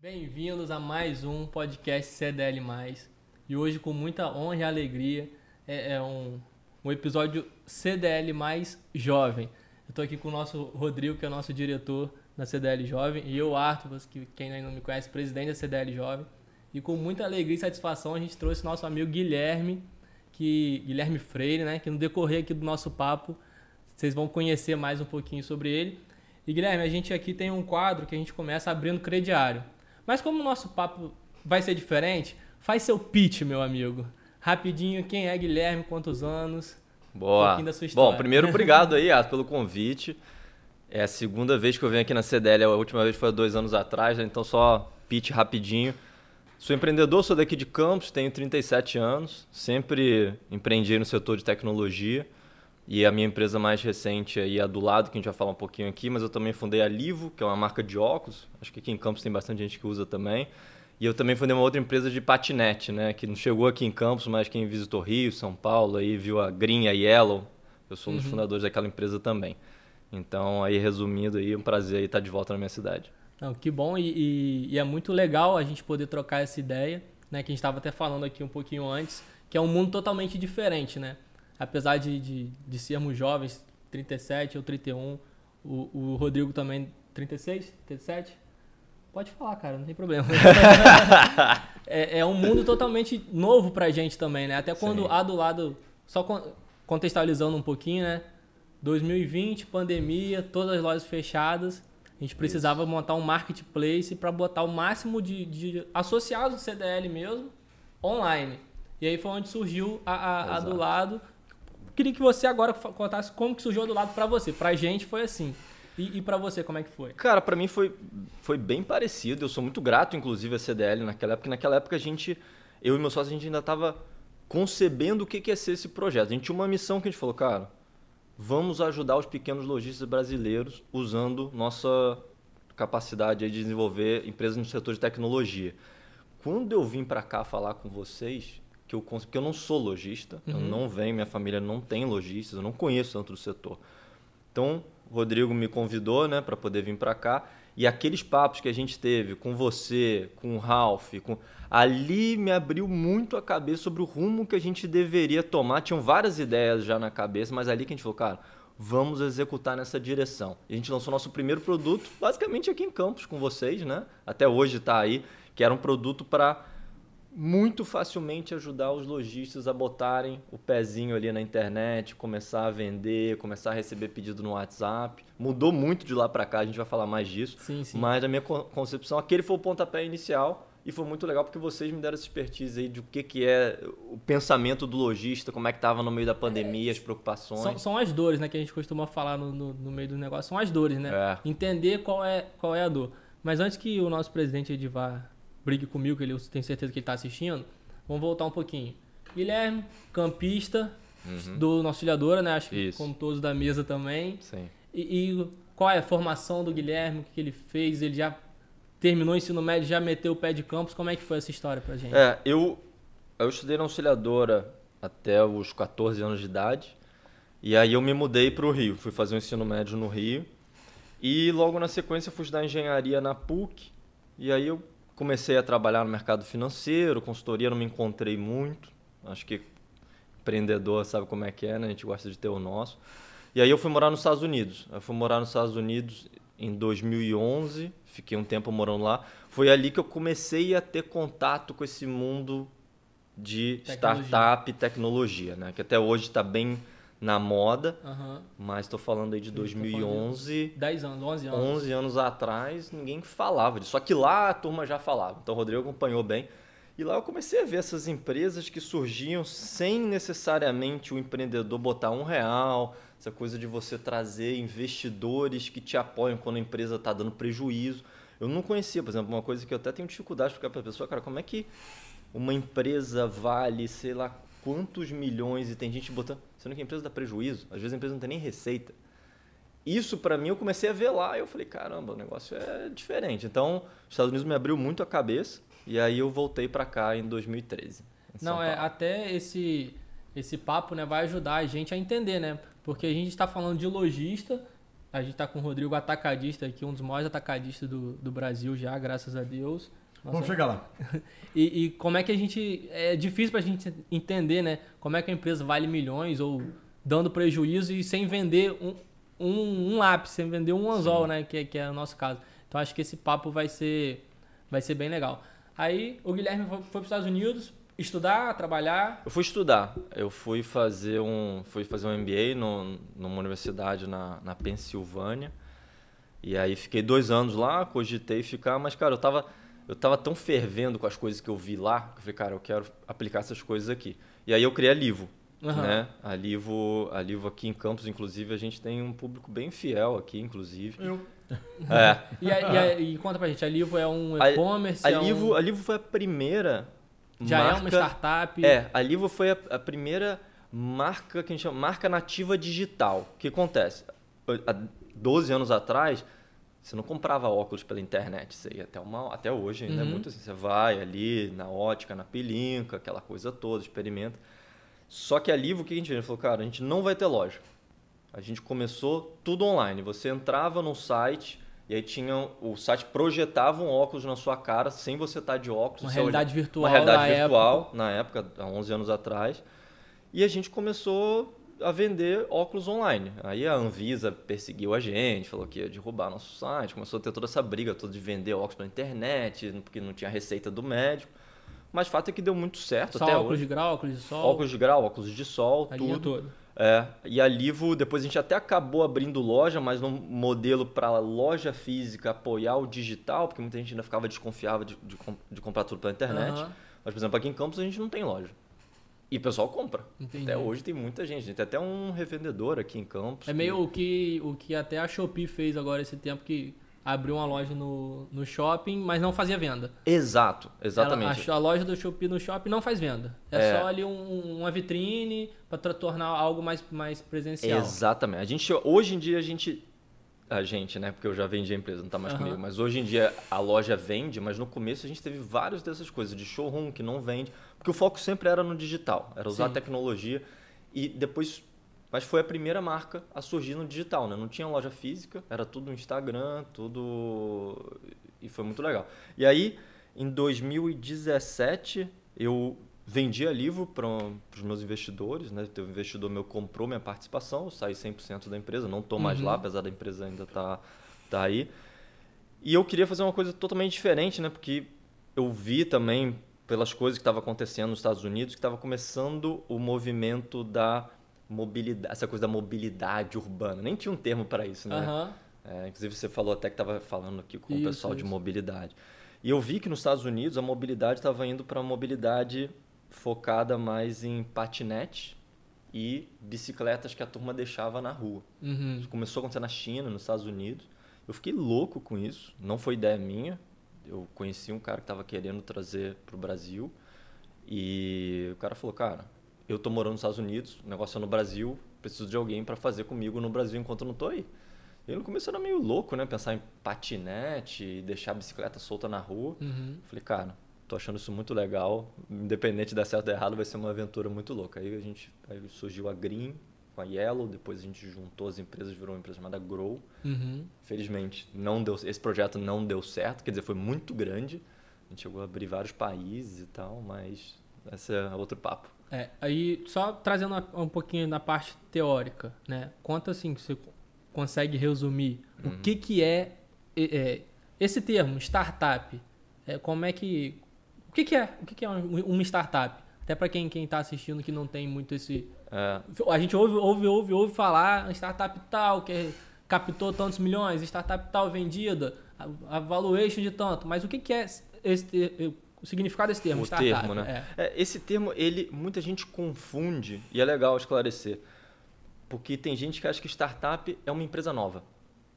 Bem-vindos a mais um podcast CDL. E hoje, com muita honra e alegria, é, é um, um episódio CDL mais jovem. Eu estou aqui com o nosso Rodrigo, que é o nosso diretor da CDL Jovem, e eu, Arthur, que quem ainda não me conhece, presidente da CDL Jovem. E com muita alegria e satisfação a gente trouxe nosso amigo Guilherme, que Guilherme Freire, né, que no decorrer aqui do nosso papo vocês vão conhecer mais um pouquinho sobre ele. E Guilherme, a gente aqui tem um quadro que a gente começa abrindo crediário. Mas como o nosso papo vai ser diferente, faz seu pitch, meu amigo. Rapidinho, quem é Guilherme, quantos anos? Boa. Um da sua história. Bom, primeiro, obrigado aí, Ato, pelo convite. É a segunda vez que eu venho aqui na CDL, a última vez foi há dois anos atrás, né? então só pitch rapidinho. Sou empreendedor, sou daqui de Campos, tenho 37 anos, sempre empreendi no setor de tecnologia. E a minha empresa mais recente aí é a do lado, que a gente vai falar um pouquinho aqui, mas eu também fundei a Livo, que é uma marca de óculos. Acho que aqui em Campos tem bastante gente que usa também. E eu também fundei uma outra empresa de patinete, né? Que não chegou aqui em Campos, mas quem visitou Rio, São Paulo, aí viu a Green e a Yellow. Eu sou um dos uhum. fundadores daquela empresa também. Então, aí resumindo, aí, um prazer estar de volta na minha cidade. Não, que bom e, e, e é muito legal a gente poder trocar essa ideia, né? Que a gente estava até falando aqui um pouquinho antes, que é um mundo totalmente diferente, né? Apesar de, de, de, sermos jovens, 37 ou 31, o, o Rodrigo também, 36, 37? Pode falar, cara, não tem problema. é, é, um mundo totalmente novo pra gente também, né? Até quando Sim. há do lado, só contextualizando um pouquinho, né? 2020, pandemia, todas as lojas fechadas. A gente precisava Isso. montar um marketplace para botar o máximo de, de associados do CDL mesmo online. E aí foi onde surgiu a, a, a do lado Queria que você agora contasse como que surgiu do lado para você. Pra gente foi assim. E, e para você, como é que foi? Cara, para mim foi, foi bem parecido. Eu sou muito grato, inclusive, a CDL naquela época. Naquela época a gente, eu e meu sócio, a gente ainda estava concebendo o que, que ia ser esse projeto. A gente tinha uma missão que a gente falou, cara, vamos ajudar os pequenos lojistas brasileiros usando nossa capacidade de desenvolver empresas no setor de tecnologia. Quando eu vim para cá falar com vocês, que eu porque eu não sou lojista, uhum. eu não venho, minha família não tem lojistas, eu não conheço tanto do setor. Então, o Rodrigo me convidou, né, para poder vir para cá, e aqueles papos que a gente teve com você, com o Ralph, com ali me abriu muito a cabeça sobre o rumo que a gente deveria tomar. Tinham várias ideias já na cabeça, mas ali que a gente falou, cara, vamos executar nessa direção. E a gente lançou nosso primeiro produto, basicamente aqui em Campos com vocês, né? Até hoje está aí, que era um produto para muito facilmente ajudar os lojistas a botarem o pezinho ali na internet, começar a vender, começar a receber pedido no WhatsApp. Mudou muito de lá para cá, a gente vai falar mais disso. Sim, sim. Mas a minha concepção, aquele foi o pontapé inicial e foi muito legal porque vocês me deram essa expertise aí de o que, que é o pensamento do lojista, como é que estava no meio da pandemia, é, as preocupações. São, são, as dores, né, que a gente costuma falar no, no, no meio do negócio. São as dores, né? É. Entender qual é, qual é a dor. Mas antes que o nosso presidente Edivar brigue comigo, que ele, eu tenho certeza que ele está assistindo. Vamos voltar um pouquinho. Guilherme, campista uhum. do nosso Auxiliadora, né? Acho que como todos da mesa também. Sim. E, e, qual é a formação do Guilherme, o que ele fez? Ele já terminou o ensino médio, já meteu o pé de campus. Como é que foi essa história pra gente? É, eu, eu estudei na Auxiliadora até os 14 anos de idade. E aí eu me mudei para o Rio. Fui fazer o ensino médio no Rio. E logo na sequência fui estudar engenharia na PUC. E aí eu comecei a trabalhar no mercado financeiro, consultoria não me encontrei muito. Acho que empreendedor sabe como é que é, né? A gente gosta de ter o nosso. E aí eu fui morar nos Estados Unidos. Eu fui morar nos Estados Unidos em 2011, fiquei um tempo morando lá. Foi ali que eu comecei a ter contato com esse mundo de tecnologia. startup e tecnologia, né? Que até hoje está bem na moda, uhum. mas estou falando aí de 2011. 10 anos, 11 anos. 11 anos atrás, ninguém falava disso. Só que lá a turma já falava. Então o Rodrigo acompanhou bem. E lá eu comecei a ver essas empresas que surgiam sem necessariamente o empreendedor botar um real, essa coisa de você trazer investidores que te apoiam quando a empresa está dando prejuízo. Eu não conhecia, por exemplo, uma coisa que eu até tenho dificuldade de explicar para a pessoa, cara, como é que uma empresa vale, sei lá, quantos milhões e tem gente botando sendo que a empresa dá prejuízo, às vezes a empresa não tem nem receita. Isso para mim eu comecei a ver lá e eu falei, caramba, o negócio é diferente. Então, os Estados Unidos me abriu muito a cabeça e aí eu voltei para cá em 2013. Em não, é até esse esse papo, né, vai ajudar a gente a entender, né? Porque a gente está falando de lojista a gente está com o Rodrigo atacadista aqui, um dos maiores atacadistas do, do Brasil já, graças a Deus. Nossa, Vamos chegar lá. e, e, como é que a gente. É difícil para a gente entender, né? Como é que a empresa vale milhões ou dando prejuízo e sem vender um, um, um lápis, sem vender um anzol, Sim. né? Que, que é o nosso caso. Então acho que esse papo vai ser, vai ser bem legal. Aí o Guilherme foi, foi para os Estados Unidos estudar, trabalhar. Eu fui estudar. Eu fui fazer um, fui fazer um MBA no, numa universidade na, na Pensilvânia. E aí fiquei dois anos lá, cogitei ficar, mas cara, eu tava, eu tava tão fervendo com as coisas que eu vi lá, que eu falei, cara, eu quero aplicar essas coisas aqui. E aí eu criei a Livo. Uhum. Né? A Livo, a Livo aqui em Campos, inclusive, a gente tem um público bem fiel aqui, inclusive. Eu. É. e, a, e, a, e, conta pra gente, a Livo é um e-commerce? A, a, é Livo, um... a Livo foi a primeira Já marca, é uma startup? É, a Livo foi a, a, primeira marca que a gente chama marca nativa digital. O que acontece? Há 12 anos atrás, você não comprava óculos pela internet. Você ia até, uma, até hoje ainda é uhum. é muito assim. Você vai ali na ótica, na pelinca, aquela coisa toda, experimenta. Só que a Livo, o que a gente fez? A gente falou, cara, a gente não vai ter loja. A gente começou tudo online. Você entrava no site e aí tinha o site projetava um óculos na sua cara sem você estar tá de óculos. Uma realidade olha, virtual. Uma realidade na virtual época. na época, há 11 anos atrás. E a gente começou a vender óculos online. Aí a Anvisa perseguiu a gente, falou que ia derrubar nosso site, começou a ter toda essa briga toda de vender óculos pela internet, porque não tinha receita do médico. Mas o fato é que deu muito certo Só até óculos hoje. de grau, óculos de sol. Óculos de grau, óculos de sol, a tudo. Toda. É, e a Livo, depois a gente até acabou abrindo loja, mas num modelo para loja física apoiar o digital, porque muita gente ainda ficava desconfiava de, de, de comprar tudo pela internet. Uhum. Mas, por exemplo, aqui em Campos a gente não tem loja. E o pessoal compra. Entendi. Até hoje tem muita gente. Tem até um revendedor aqui em Campos. É meio que... o, que, o que até a Shopee fez agora esse tempo, que abriu uma loja no, no shopping, mas não fazia venda. Exato, exatamente. Ela, a, a, loja do Shopee no shopping não faz venda. É, é. só ali um, uma vitrine para tornar algo mais, mais presencial. Exatamente. A gente, hoje em dia a gente a gente, né? Porque eu já vendi a empresa, não está mais uhum. comigo. Mas hoje em dia a loja vende, mas no começo a gente teve várias dessas coisas de showroom que não vende, porque o foco sempre era no digital, era usar Sim. tecnologia e depois mas foi a primeira marca a surgir no digital, né? Não tinha loja física, era tudo no Instagram, tudo. E foi muito legal. E aí, em 2017, eu vendi a Livro para os meus investidores, né? Teve um investidor meu comprou minha participação, eu saí 100% da empresa, não estou mais uhum. lá, apesar da empresa ainda estar tá, tá aí. E eu queria fazer uma coisa totalmente diferente, né? Porque eu vi também pelas coisas que estavam acontecendo nos Estados Unidos que estava começando o movimento da mobilidade, essa coisa da mobilidade urbana. Nem tinha um termo para isso, né? Uhum. É, inclusive você falou até que estava falando aqui com isso, o pessoal isso. de mobilidade. E eu vi que nos Estados Unidos a mobilidade estava indo para uma mobilidade focada mais em patinete e bicicletas que a turma deixava na rua. Uhum. Isso começou a acontecer na China, nos Estados Unidos. Eu fiquei louco com isso. Não foi ideia minha. Eu conheci um cara que estava querendo trazer para o Brasil. E o cara falou, cara, eu tô morando nos Estados Unidos, o negócio é no Brasil, preciso de alguém para fazer comigo no Brasil enquanto eu não tô aí. E no começo era meio louco, né? Pensar em patinete, deixar a bicicleta solta na rua. Uhum. Falei, cara, tô achando isso muito legal. Independente de dar certo ou errado, vai ser uma aventura muito louca. Aí a gente aí surgiu a Green com a Yellow, depois a gente juntou as empresas, virou uma empresa chamada Grow. Uhum. Felizmente, não deu, esse projeto não deu certo, quer dizer, foi muito grande. A gente chegou a abrir vários países e tal, mas esse é outro papo. É, aí só trazendo um pouquinho na parte teórica, né? Conta assim, você consegue resumir uhum. o que que é, é, esse termo startup? É, como é que o que que é? O que que é uma startup? Até para quem quem está assistindo que não tem muito esse é. a gente ouve ouve ouve ouve falar startup tal que captou tantos milhões, startup tal vendida, a valuation de tanto, mas o que que é esse o significado desse termo, o startup. termo, né? É. É, esse termo, ele muita gente confunde e é legal esclarecer. Porque tem gente que acha que startup é uma empresa nova.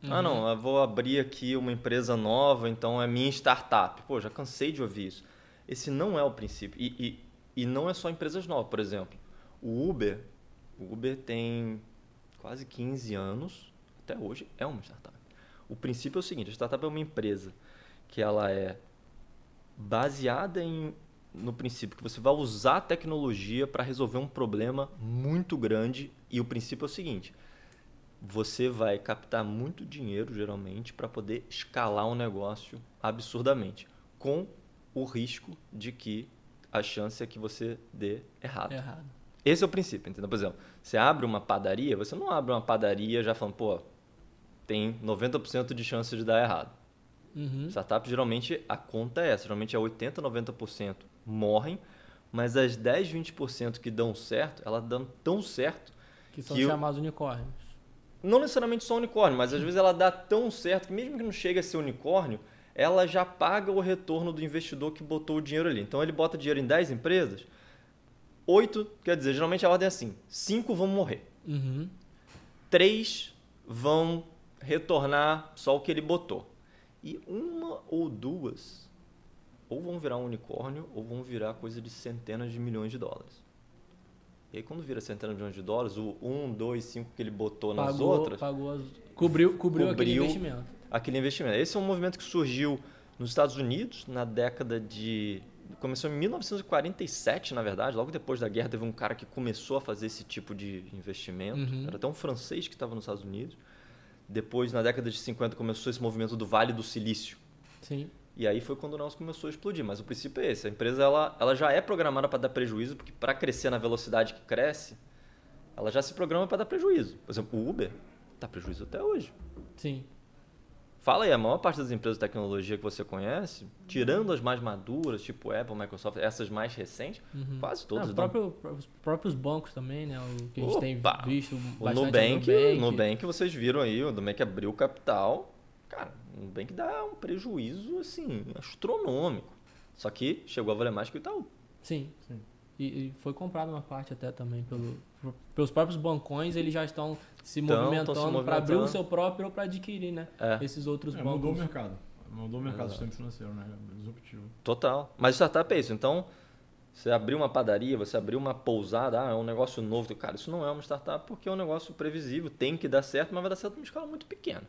Ah, uhum. Ah, não, eu vou abrir aqui uma empresa nova, então é minha startup. Pô, já cansei de ouvir isso. Esse não é o princípio. E, e, e não é só empresas novas, por exemplo. O Uber, o Uber tem quase 15 anos, até hoje é uma startup. O princípio é o seguinte, a startup é uma empresa que ela é baseada em, no princípio que você vai usar a tecnologia para resolver um problema muito grande. E o princípio é o seguinte: você vai captar muito dinheiro, geralmente, para poder escalar um negócio absurdamente, com o risco de que a chance é que você dê errado. Errado. Esse é o princípio, entendeu? Por exemplo, você abre uma padaria, você não abre uma padaria já falando, pô, tem 90% de chance de dar errado. Uhum. Startup, geralmente, a conta é essa. Geralmente é 80%, 90% morrem, mas as 10, 20% que dão certo, elas dão tão certo Que são Que chamados unicórnios. não necessariamente só unicórnio, mas às vezes ela dá tão certo que mesmo que não chegue a ser unicórnio, ela já paga o retorno do investidor que botou o dinheiro ali. Então ele bota dinheiro em 10 empresas, 8, quer dizer, geralmente a ordem é assim, 5 vão morrer, Uhum. 3 vão retornar só o que ele botou. E uma ou duas ou vão virar um unicórnio ou vão virar coisa de centenas de milhões de dólares. E aí quando vira centenas de milhões de dólares, o 1, 2, 5 que ele botou nas Pagou, outras, pagou as... cobriu, cobriu, aquele Cobriu. investimento. aquele investimento. Esse é um movimento que surgiu nos Estados Unidos na década de. Começou em 1947, na verdade. Logo depois da guerra, teve um cara que começou a fazer esse tipo de investimento. Uhum. Era até um francês que estava nos Estados Unidos. Depois, na década de 50, começou esse movimento do Vale do Silício. Sim. E aí foi quando o negócio começou a explodir. Mas o princípio é esse: a empresa ela, ela já é programada para dar prejuízo, porque para crescer na velocidade que cresce, ela já se programa para dar prejuízo. Por exemplo, o Uber dá prejuízo até hoje. Sim. Fala aí, a maior parte das empresas de tecnologia que você conhece, tirando as mais maduras, tipo Apple, Microsoft, essas mais recentes, Uhum. quase Ah, todas dão. próprio, os próprios bancos também, né? O que a gente tem Opa! visto O bastante Nubank, é o Nubank, vocês viram aí, o Nubank abriu capital. Cara, o Nubank dá um prejuízo, assim, astronômico. Só que chegou a valer mais que o Itaú. Sim. Sim. E, e foi comprado uma parte até também pelo, pelos próprios bancões, eles já estão se Tão- tão se movimentando para abrir o seu próprio ou para adquirir, né? É. Esses outros É, bancos. mudou o mercado. Mudou o mercado do sistema financeiro, né? Disruptivo. Total. Mas startup é isso. Então, você abriu uma padaria, você abriu uma pousada, ah, é um negócio novo. Cara, isso não é uma startup porque é um negócio previsível, tem que dar certo, mas vai dar certo numa escala muito pequena.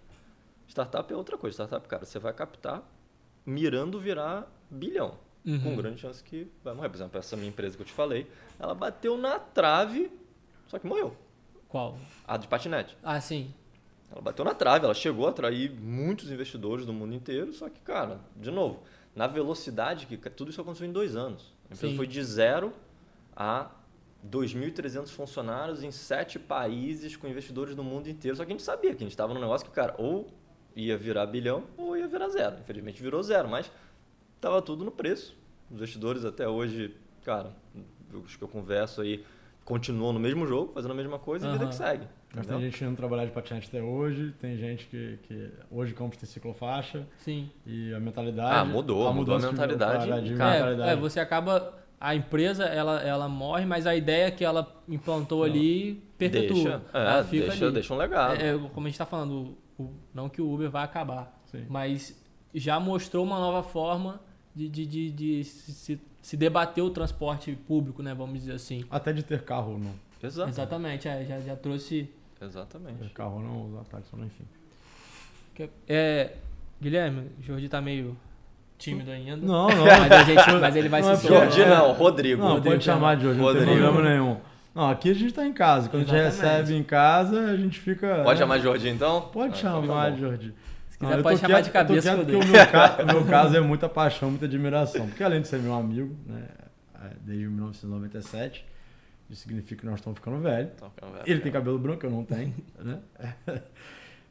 Startup é outra coisa. Startup, cara, você vai captar mirando virar bilhão. Uhum. Com grande chance que vai morrer. Por exemplo, essa minha empresa que eu te falei, ela bateu na trave, só que morreu. Qual? A de patinete. Ah, sim. Ela bateu na trave, ela chegou a atrair muitos investidores do mundo inteiro, só que, cara, de novo, na velocidade que tudo isso aconteceu em dois anos. A empresa Sim. foi de zero a 2.300 funcionários em sete países com investidores do mundo inteiro. Só que a gente sabia que a gente estava num negócio que, cara, ou ia virar bilhão ou ia virar zero. Infelizmente virou zero, mas estava tudo no preço. Os investidores até hoje, cara, os que eu converso aí, continuam no mesmo jogo, fazendo a mesma coisa e a vida que segue. Mas entendeu? tem gente indo trabalhar de patinete até hoje, tem gente que, que hoje compra tem ciclofaixa Sim. e a mentalidade. Ah, mudou, mudou a mudança de mentalidade, paradigma, cara. mentalidade. É, é, você acaba. A empresa, ela, ela morre, mas a ideia que ela implantou ali perpetua. Deixa, é, ela fica deixa, ali. deixa um legado. É, é, como a gente está falando, o- o- não que o Uber vai acabar, Sim. mas já mostrou uma nova forma de, de, de, de se, se- se debater o transporte público, né? Vamos dizer assim. Até de ter carro ou não. Exato. Exatamente, é, já, já trouxe. Exatamente. Ter carro ou não, usar táxi ou não, enfim. É, Guilherme, o Jordi tá meio tímido ainda. Não, não. Mas, a gente, mas ele vai Não é se soltar. Jordi não, Rodrigo. Não, Rodrigo, pode chamar de hoje, não tem Rodrigo. problema nenhum. Não, aqui a gente tá em casa. Quando a gente Exatamente. recebe em casa, a gente fica. Pode né? chamar de Jordi então? Pode Ah, então tá chamar de Jordi. Se quiser, pode chamar de eu cabeça tô que eu quieto porque o meu, ca- o meu caso é muita paixão, muita admiração. Porque além de ser meu amigo, né, é, desde 1997, isso significa que nós estamos ficando velhos. Cara, vai- Ele tem cabelo branco, eu não tenho, né?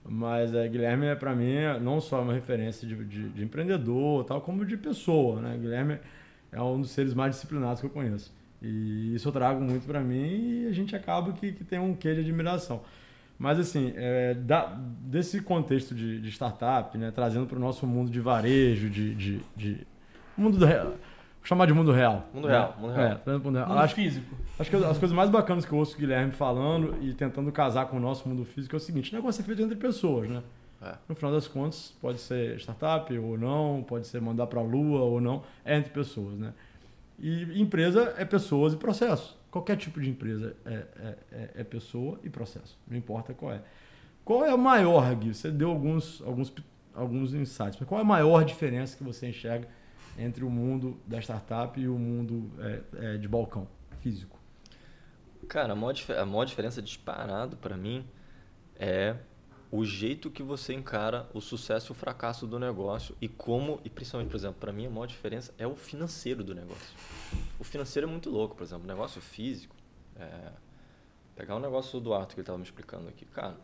Mas é, Guilherme, é, para mim, é não só uma referência de, de, de empreendedor, tal, como de pessoa, né? Guilherme é um dos seres mais disciplinados que eu conheço. E isso eu trago muito para mim e a gente acaba que, que tem um quê de admiração. Mas, assim, é, da- desse contexto de, de startup, né, trazendo para o nosso mundo de varejo, de, de, de mundo do real, vou chamar de mundo real. Mundo né? real, mundo real. É, trazendo mundo real. Mundo Acho, físico. Acho que as coisas mais bacanas que eu ouço o Guilherme falando e tentando casar com o nosso mundo físico é o seguinte: o negócio é feito entre pessoas, né? É. No final das contas, pode ser startup ou não, pode ser mandar para a lua ou não, é entre pessoas, né? E empresa é pessoas e processo. Qualquer tipo de empresa é, é, é, é pessoa e processo, não importa qual é. Qual é a maior, Gui? Você deu alguns, alguns, alguns insights, mas qual é a maior diferença que você enxerga entre o mundo da startup e o mundo é, é, de balcão físico? Cara, a maior, a maior diferença disparado pra mim é o jeito que você encara o sucesso e o fracasso do negócio e como, e principalmente, por exemplo, para mim a maior diferença é o financeiro do negócio. O financeiro é muito louco, por exemplo, o negócio físico, é, pegar o um negócio do Arthur que ele estava me explicando aqui, cara,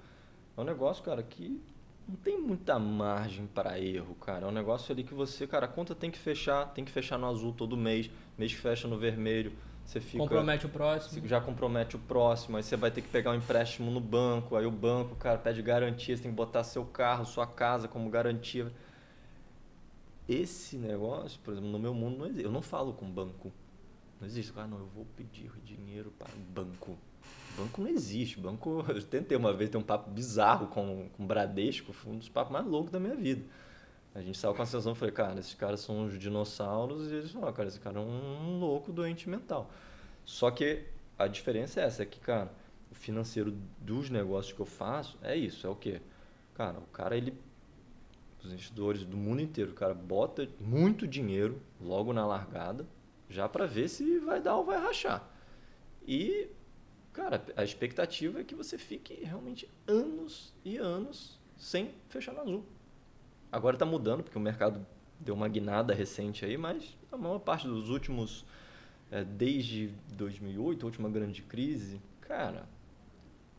é um negócio, cara, que não tem muita margem para erro, cara. É um negócio ali que você, cara, a conta tem que fechar, tem que fechar no azul todo mês, mês que fecha no vermelho, você fica, compromete o próximo. Já compromete o próximo, aí você vai ter que pegar um empréstimo no banco, aí o banco, cara, pede garantia, você tem que botar seu carro, sua casa como garantia. Esse negócio, por exemplo, no meu mundo não existe. Eu não falo com banco. Não existe. Ah, não, eu vou pedir dinheiro para o banco. Banco não existe. Banco, eu tentei uma vez ter um papo bizarro com, com o Bradesco, foi um dos papos mais loucos da minha vida. A gente saiu com a sensação, falei, cara, esses caras são uns dinossauros e eles falaram, cara, esse cara é um louco doente mental. Só que a diferença é essa, é que, cara, o financeiro dos negócios que eu faço é isso, é o quê? Cara, o cara, ele, os investidores do mundo inteiro, o cara bota muito dinheiro logo na largada, já para ver se vai dar ou vai rachar. E, cara, a expectativa é que você fique realmente anos e anos sem fechar no azul. Agora está mudando, porque o mercado deu uma guinada recente aí, mas a maior parte dos últimos, é, desde 2008, a última grande crise, cara,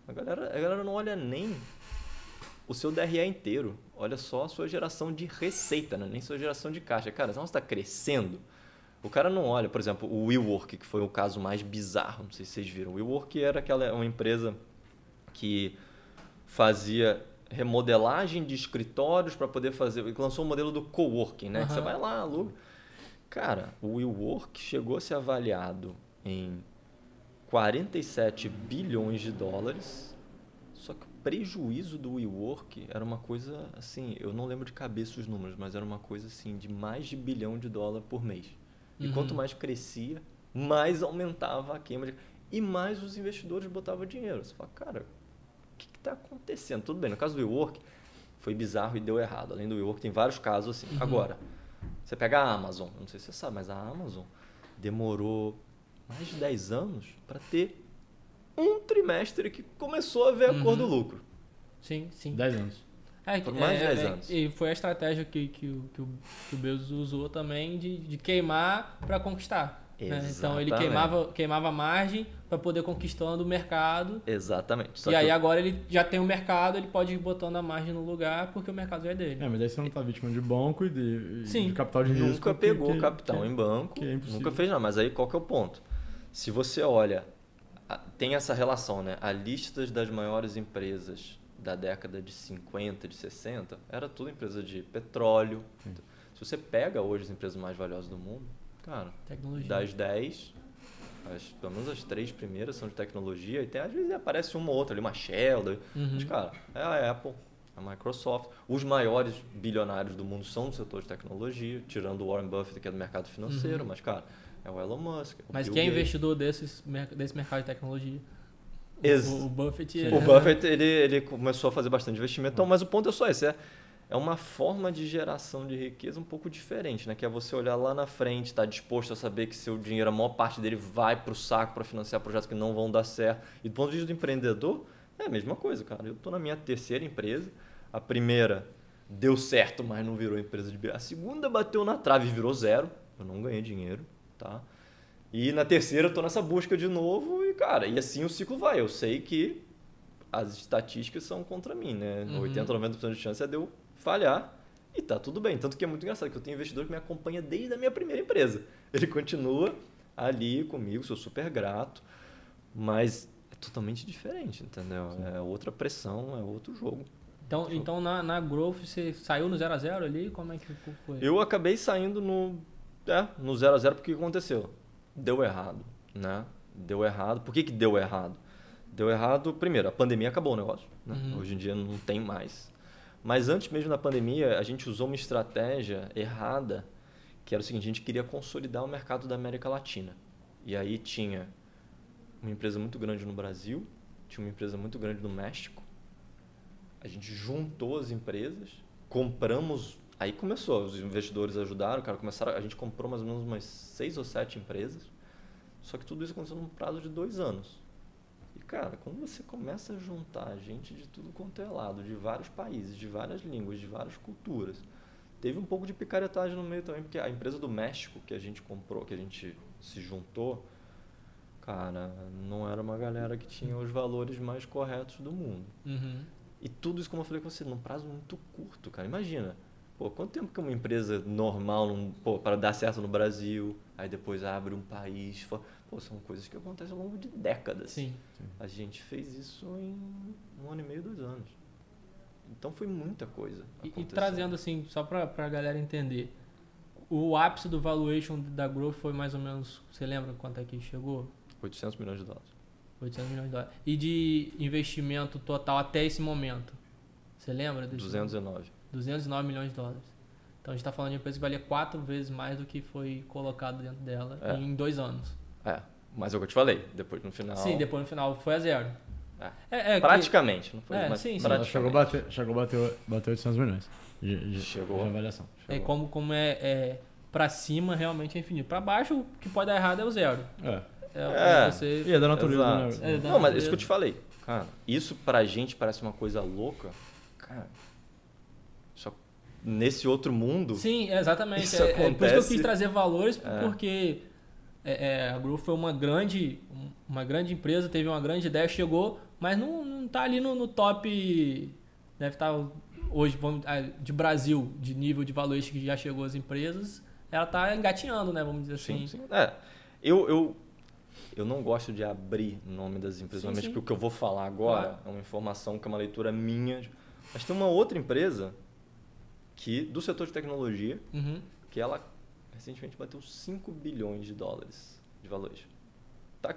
a galera, a galera não olha nem o seu DRE inteiro, olha só a sua geração de receita, né? nem sua geração de caixa. Cara, se você está crescendo, o cara não olha, por exemplo, o WeWork, que foi o caso mais bizarro, não sei se vocês viram. O WeWork era aquela uma empresa que fazia remodelagem de escritórios para poder fazer. Ele lançou o modelo do coworking, né? Uhum. Que você vai lá, aluga. Cara, o WeWork chegou a ser avaliado em 47 bilhões de dólares. Só que o prejuízo do WeWork era uma coisa assim, eu não lembro de cabeça os números, mas era uma coisa assim de mais de bilhão de dólar por mês. E uhum. quanto mais crescia, mais aumentava a queima de... e mais os investidores botavam dinheiro. Você fala, cara, está acontecendo? Tudo bem, no caso do WeWork, foi bizarro e deu errado. Além do WeWork, tem vários casos assim. Uhum. Agora, você pega a Amazon, não sei se você sabe, mas a Amazon demorou mais de 10 anos para ter um trimestre que começou a ver a cor do uhum. lucro. Sim, sim. 10 anos. É, Por mais de é, 10 é, anos. E foi a estratégia que, que, que, o, que o Bezos usou também de, de queimar para conquistar. Né? Então ele queimava, queimava margem para poder conquistando o mercado. Exatamente. Só e aí eu... agora ele já tem o mercado, ele pode ir botando a margem no lugar porque o mercado já é dele. É, mas aí você não está vítima de banco e de, Sim. de capital de risco. Nunca pegou que, capital que, em banco, é nunca fez nada. Mas aí qual que é o ponto? Se você olha, tem essa relação, né? A lista das maiores empresas da década de 50, de 60, era tudo empresa de petróleo. Sim. Se você pega hoje as empresas mais valiosas do mundo, Cara, tecnologia. das 10, as, pelo menos as três primeiras são de tecnologia, e tem, às vezes aparece uma ou outra ali, uma Shell, uhum. mas, cara, é a Apple, a Microsoft. Os maiores bilionários do mundo são do setor de tecnologia, tirando o Warren Buffett, que é do mercado financeiro, uhum. mas, cara, é o Elon Musk. É o mas Bill quem é investidor desses, desse mercado de tecnologia? Ex o, o Buffett. O Buffett ele, ele começou a fazer bastante investimento, então, mas o ponto é só esse: é é uma forma de geração de riqueza um pouco diferente, né? Que é você olhar lá na frente, estar tá disposto a saber que seu dinheiro, a maior parte dele vai para o saco para financiar projetos que não vão dar certo. E do ponto de vista do empreendedor, é a mesma coisa, cara. Eu estou na minha terceira empresa. A primeira deu certo, mas não virou empresa de A segunda bateu na trave e virou zero. Eu não ganhei dinheiro, tá? E na terceira eu estou nessa busca de novo e, cara, e assim o ciclo vai. Eu sei que as estatísticas são contra mim, né? Uhum. 80, 90% de chance é de eu falhar e tá tudo bem. Tanto que é muito engraçado que eu tenho investidor que me acompanha desde a minha primeira empresa. Ele continua ali comigo, sou super grato, mas é totalmente diferente, entendeu? Sim. É outra pressão, é outro jogo. Então, então na, na Growth você saiu no 0 a 0 ali? Como é que foi? Eu acabei saindo no é, no 0 a 0 porque aconteceu? Deu errado, né? Deu errado. Por que, que deu errado? Deu errado, primeiro, a pandemia acabou o negócio. Né? Uhum. Hoje em dia não tem mais mas antes mesmo da pandemia, a gente usou uma estratégia errada, que era o seguinte: a gente queria consolidar o mercado da América Latina. E aí tinha uma empresa muito grande no Brasil, tinha uma empresa muito grande no México. A gente juntou as empresas, compramos. Aí começou, os investidores ajudaram, cara, começaram, a gente comprou mais ou menos umas seis ou sete empresas. Só que tudo isso aconteceu num prazo de dois anos. Cara, quando você começa a juntar gente de tudo quanto é lado, de vários países, de várias línguas, de várias culturas, teve um pouco de picaretagem no meio também, porque a empresa do México que a gente comprou, que a gente se juntou, cara, não era uma galera que tinha os valores mais corretos do mundo. Uhum. E tudo isso, como eu falei com você, num prazo muito curto, cara. Imagina, pô, quanto tempo que uma empresa normal, pô, para dar certo no Brasil, aí depois abre um país, fo- pô, são coisas que acontecem ao longo de décadas. Sim. A gente fez isso em um ano e meio, dois anos. Então foi muita coisa. E, e trazendo assim, só pra, pra galera entender, o ápice do valuation da Growth foi mais ou menos, você lembra quanto é que chegou? 800 milhões de dólares. 800 milhões de dólares. E de investimento total até esse momento? Você lembra? Desse 209. 209 milhões de dólares. Então a gente está falando de uma empresa que valia quatro vezes mais do que foi colocado dentro dela É. em dois anos. É, mas é o que eu te falei. Depois no final. Sim, depois no final foi a zero. É. É, é que- Praticamente, não foi? É, mas sim, sim. Chegou a bater, chegou bater, bater 800 milhões de, de, Chegou. de avaliação. é como, como é, é para cima realmente é infinito. Para baixo, o que pode dar errado é o zero. É. É, É. você E é da natureza, né? É, da Não, mas natureza. isso que eu te falei. Cara, isso pra gente parece uma coisa louca. Cara, só nesse outro mundo. Sim, exatamente. Isso é, é por isso que eu acontece. quis trazer valores, É. porque é, é, a Groove foi uma grande, uma grande empresa, teve uma grande ideia, chegou, mas não, não tá ali no, no top. Deve estar hoje, vamos, ah, de Brasil, de nível de valores que já chegou às empresas, ela tá engatinhando, né? Vamos dizer assim. Sim, sim. É. Eu, eu, eu não gosto de abrir o nome das empresas, Sim, normalmente sim. porque o que eu vou falar agora Claro. é uma informação que é uma leitura minha. Mas tem uma outra empresa que do setor de tecnologia Uhum. que ela recentemente bateu 5 bilhões de dólares de valores. Tá,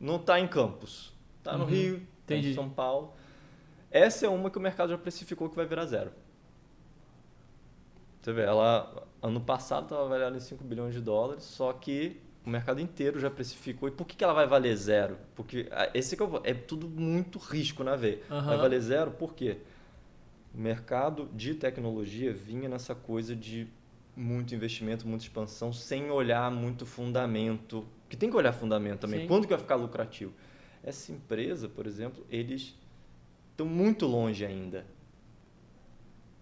não está em Campos, está no Uhum. Rio, tá em. São Paulo. Essa é uma que o mercado já precificou que vai virar zero. Você vê, ela ano passado estava avaliada em 5 bilhões de dólares, só que o mercado inteiro já precificou. E por que, que ela vai valer zero? Porque ah, esse que é, o- é tudo muito risco na veia. Vai Aham. valer zero por quê? O mercado de tecnologia vinha nessa coisa de muito investimento, muita expansão, sem olhar muito fundamento. Que tem que olhar fundamento também. Sim. Quando que vai ficar lucrativo? Essa empresa, por exemplo, eles estão muito longe ainda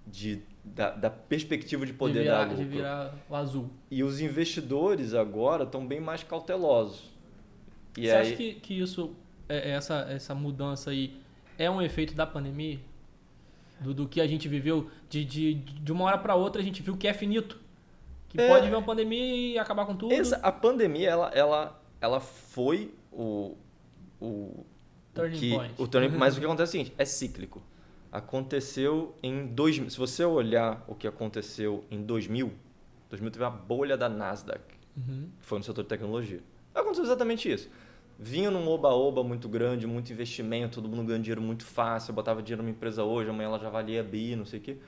de, da, da perspectiva de poder de virar, dar lucro. de virar o azul. E os investidores agora estão bem mais cautelosos. E Você aí, acha que, que isso, é- essa, essa mudança aí, é um efeito da pandemia? Do, do que a gente viveu? De, de, de uma hora para outra a gente viu que é finito. Que É. pode vir uma pandemia e acabar com tudo. Essa- a pandemia, ela, ela, ela foi o, o, o Turning que, point. o turning, mas o que acontece é o seguinte, é cíclico. Aconteceu em 2000, se você olhar o que aconteceu em 2000, 2000 teve a bolha da Nasdaq, Uhum. que foi no setor de tecnologia. Aconteceu exatamente isso. Vinha num oba-oba muito grande, muito investimento, todo mundo ganhando dinheiro muito fácil, eu botava dinheiro numa empresa hoje, amanhã ela já valia bi, não sei o quê.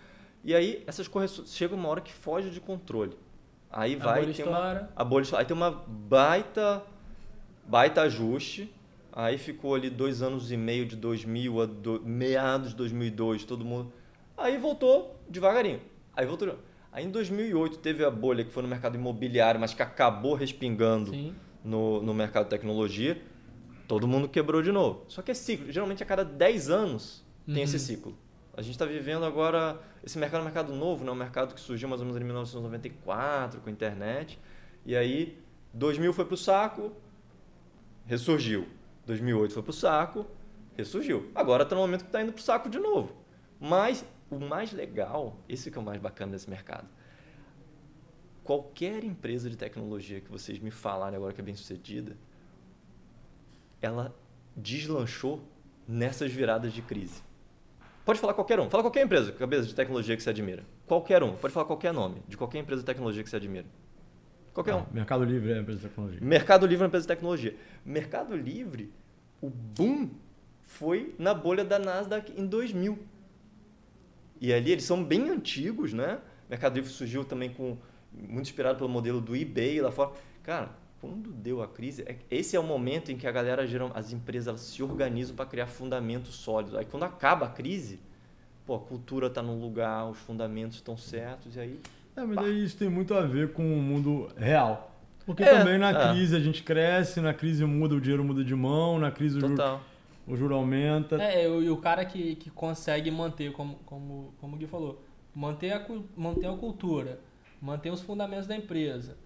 E aí, essas correções, chega uma hora que foge de controle. Aí A vai bolha ter uma, a bolha estoura. Aí tem uma baita, baita ajuste. Aí ficou ali dois anos e meio de 2000 a do, meados de 2002, todo mundo. Aí voltou devagarinho. Aí voltou. Aí em 2008 teve a bolha que foi no mercado imobiliário, mas que acabou respingando Sim. no, no mercado de tecnologia. Todo mundo quebrou de novo. Só que é ciclo. Geralmente a cada 10 anos tem Uhum. esse ciclo. A gente está vivendo agora. Esse mercado é um mercado novo, né? um mercado que surgiu mais ou menos em 1994 com a internet. E aí, 2000 foi para o saco, ressurgiu. 2008 foi para o saco, ressurgiu. Agora está no momento que está indo para o saco de novo. Mas o mais legal, esse que é o mais bacana desse mercado. Qualquer empresa de tecnologia que vocês me falarem agora que é bem sucedida, ela deslanchou nessas viradas de crise. Pode falar qualquer um. Fala qualquer empresa, cabeça de tecnologia que você admira. Qualquer um. Pode falar qualquer nome de qualquer empresa de tecnologia que você admira. Qualquer um. Ah, Mercado Livre é empresa de tecnologia. Mercado Livre é uma empresa de tecnologia. Mercado Livre, o boom foi na bolha da Nasdaq em 2000. E ali eles são bem antigos, né? Mercado Livre surgiu também com muito inspirado pelo modelo do eBay lá fora. Cara, quando deu a crise, é- esse é o momento em que a galera, geral- as empresas se organizam para criar fundamentos sólidos. Aí quando acaba a crise, pô, a cultura está no lugar, os fundamentos estão certos e aí É, mas aí isso tem muito a ver com o mundo real. Porque É, também na é. crise a gente cresce, na crise muda, o dinheiro muda de mão, na crise o juro o juro aumenta. É, e o cara que, que consegue manter, como, como, como o Gui falou, manter a, manter a cultura, manter os fundamentos da empresa,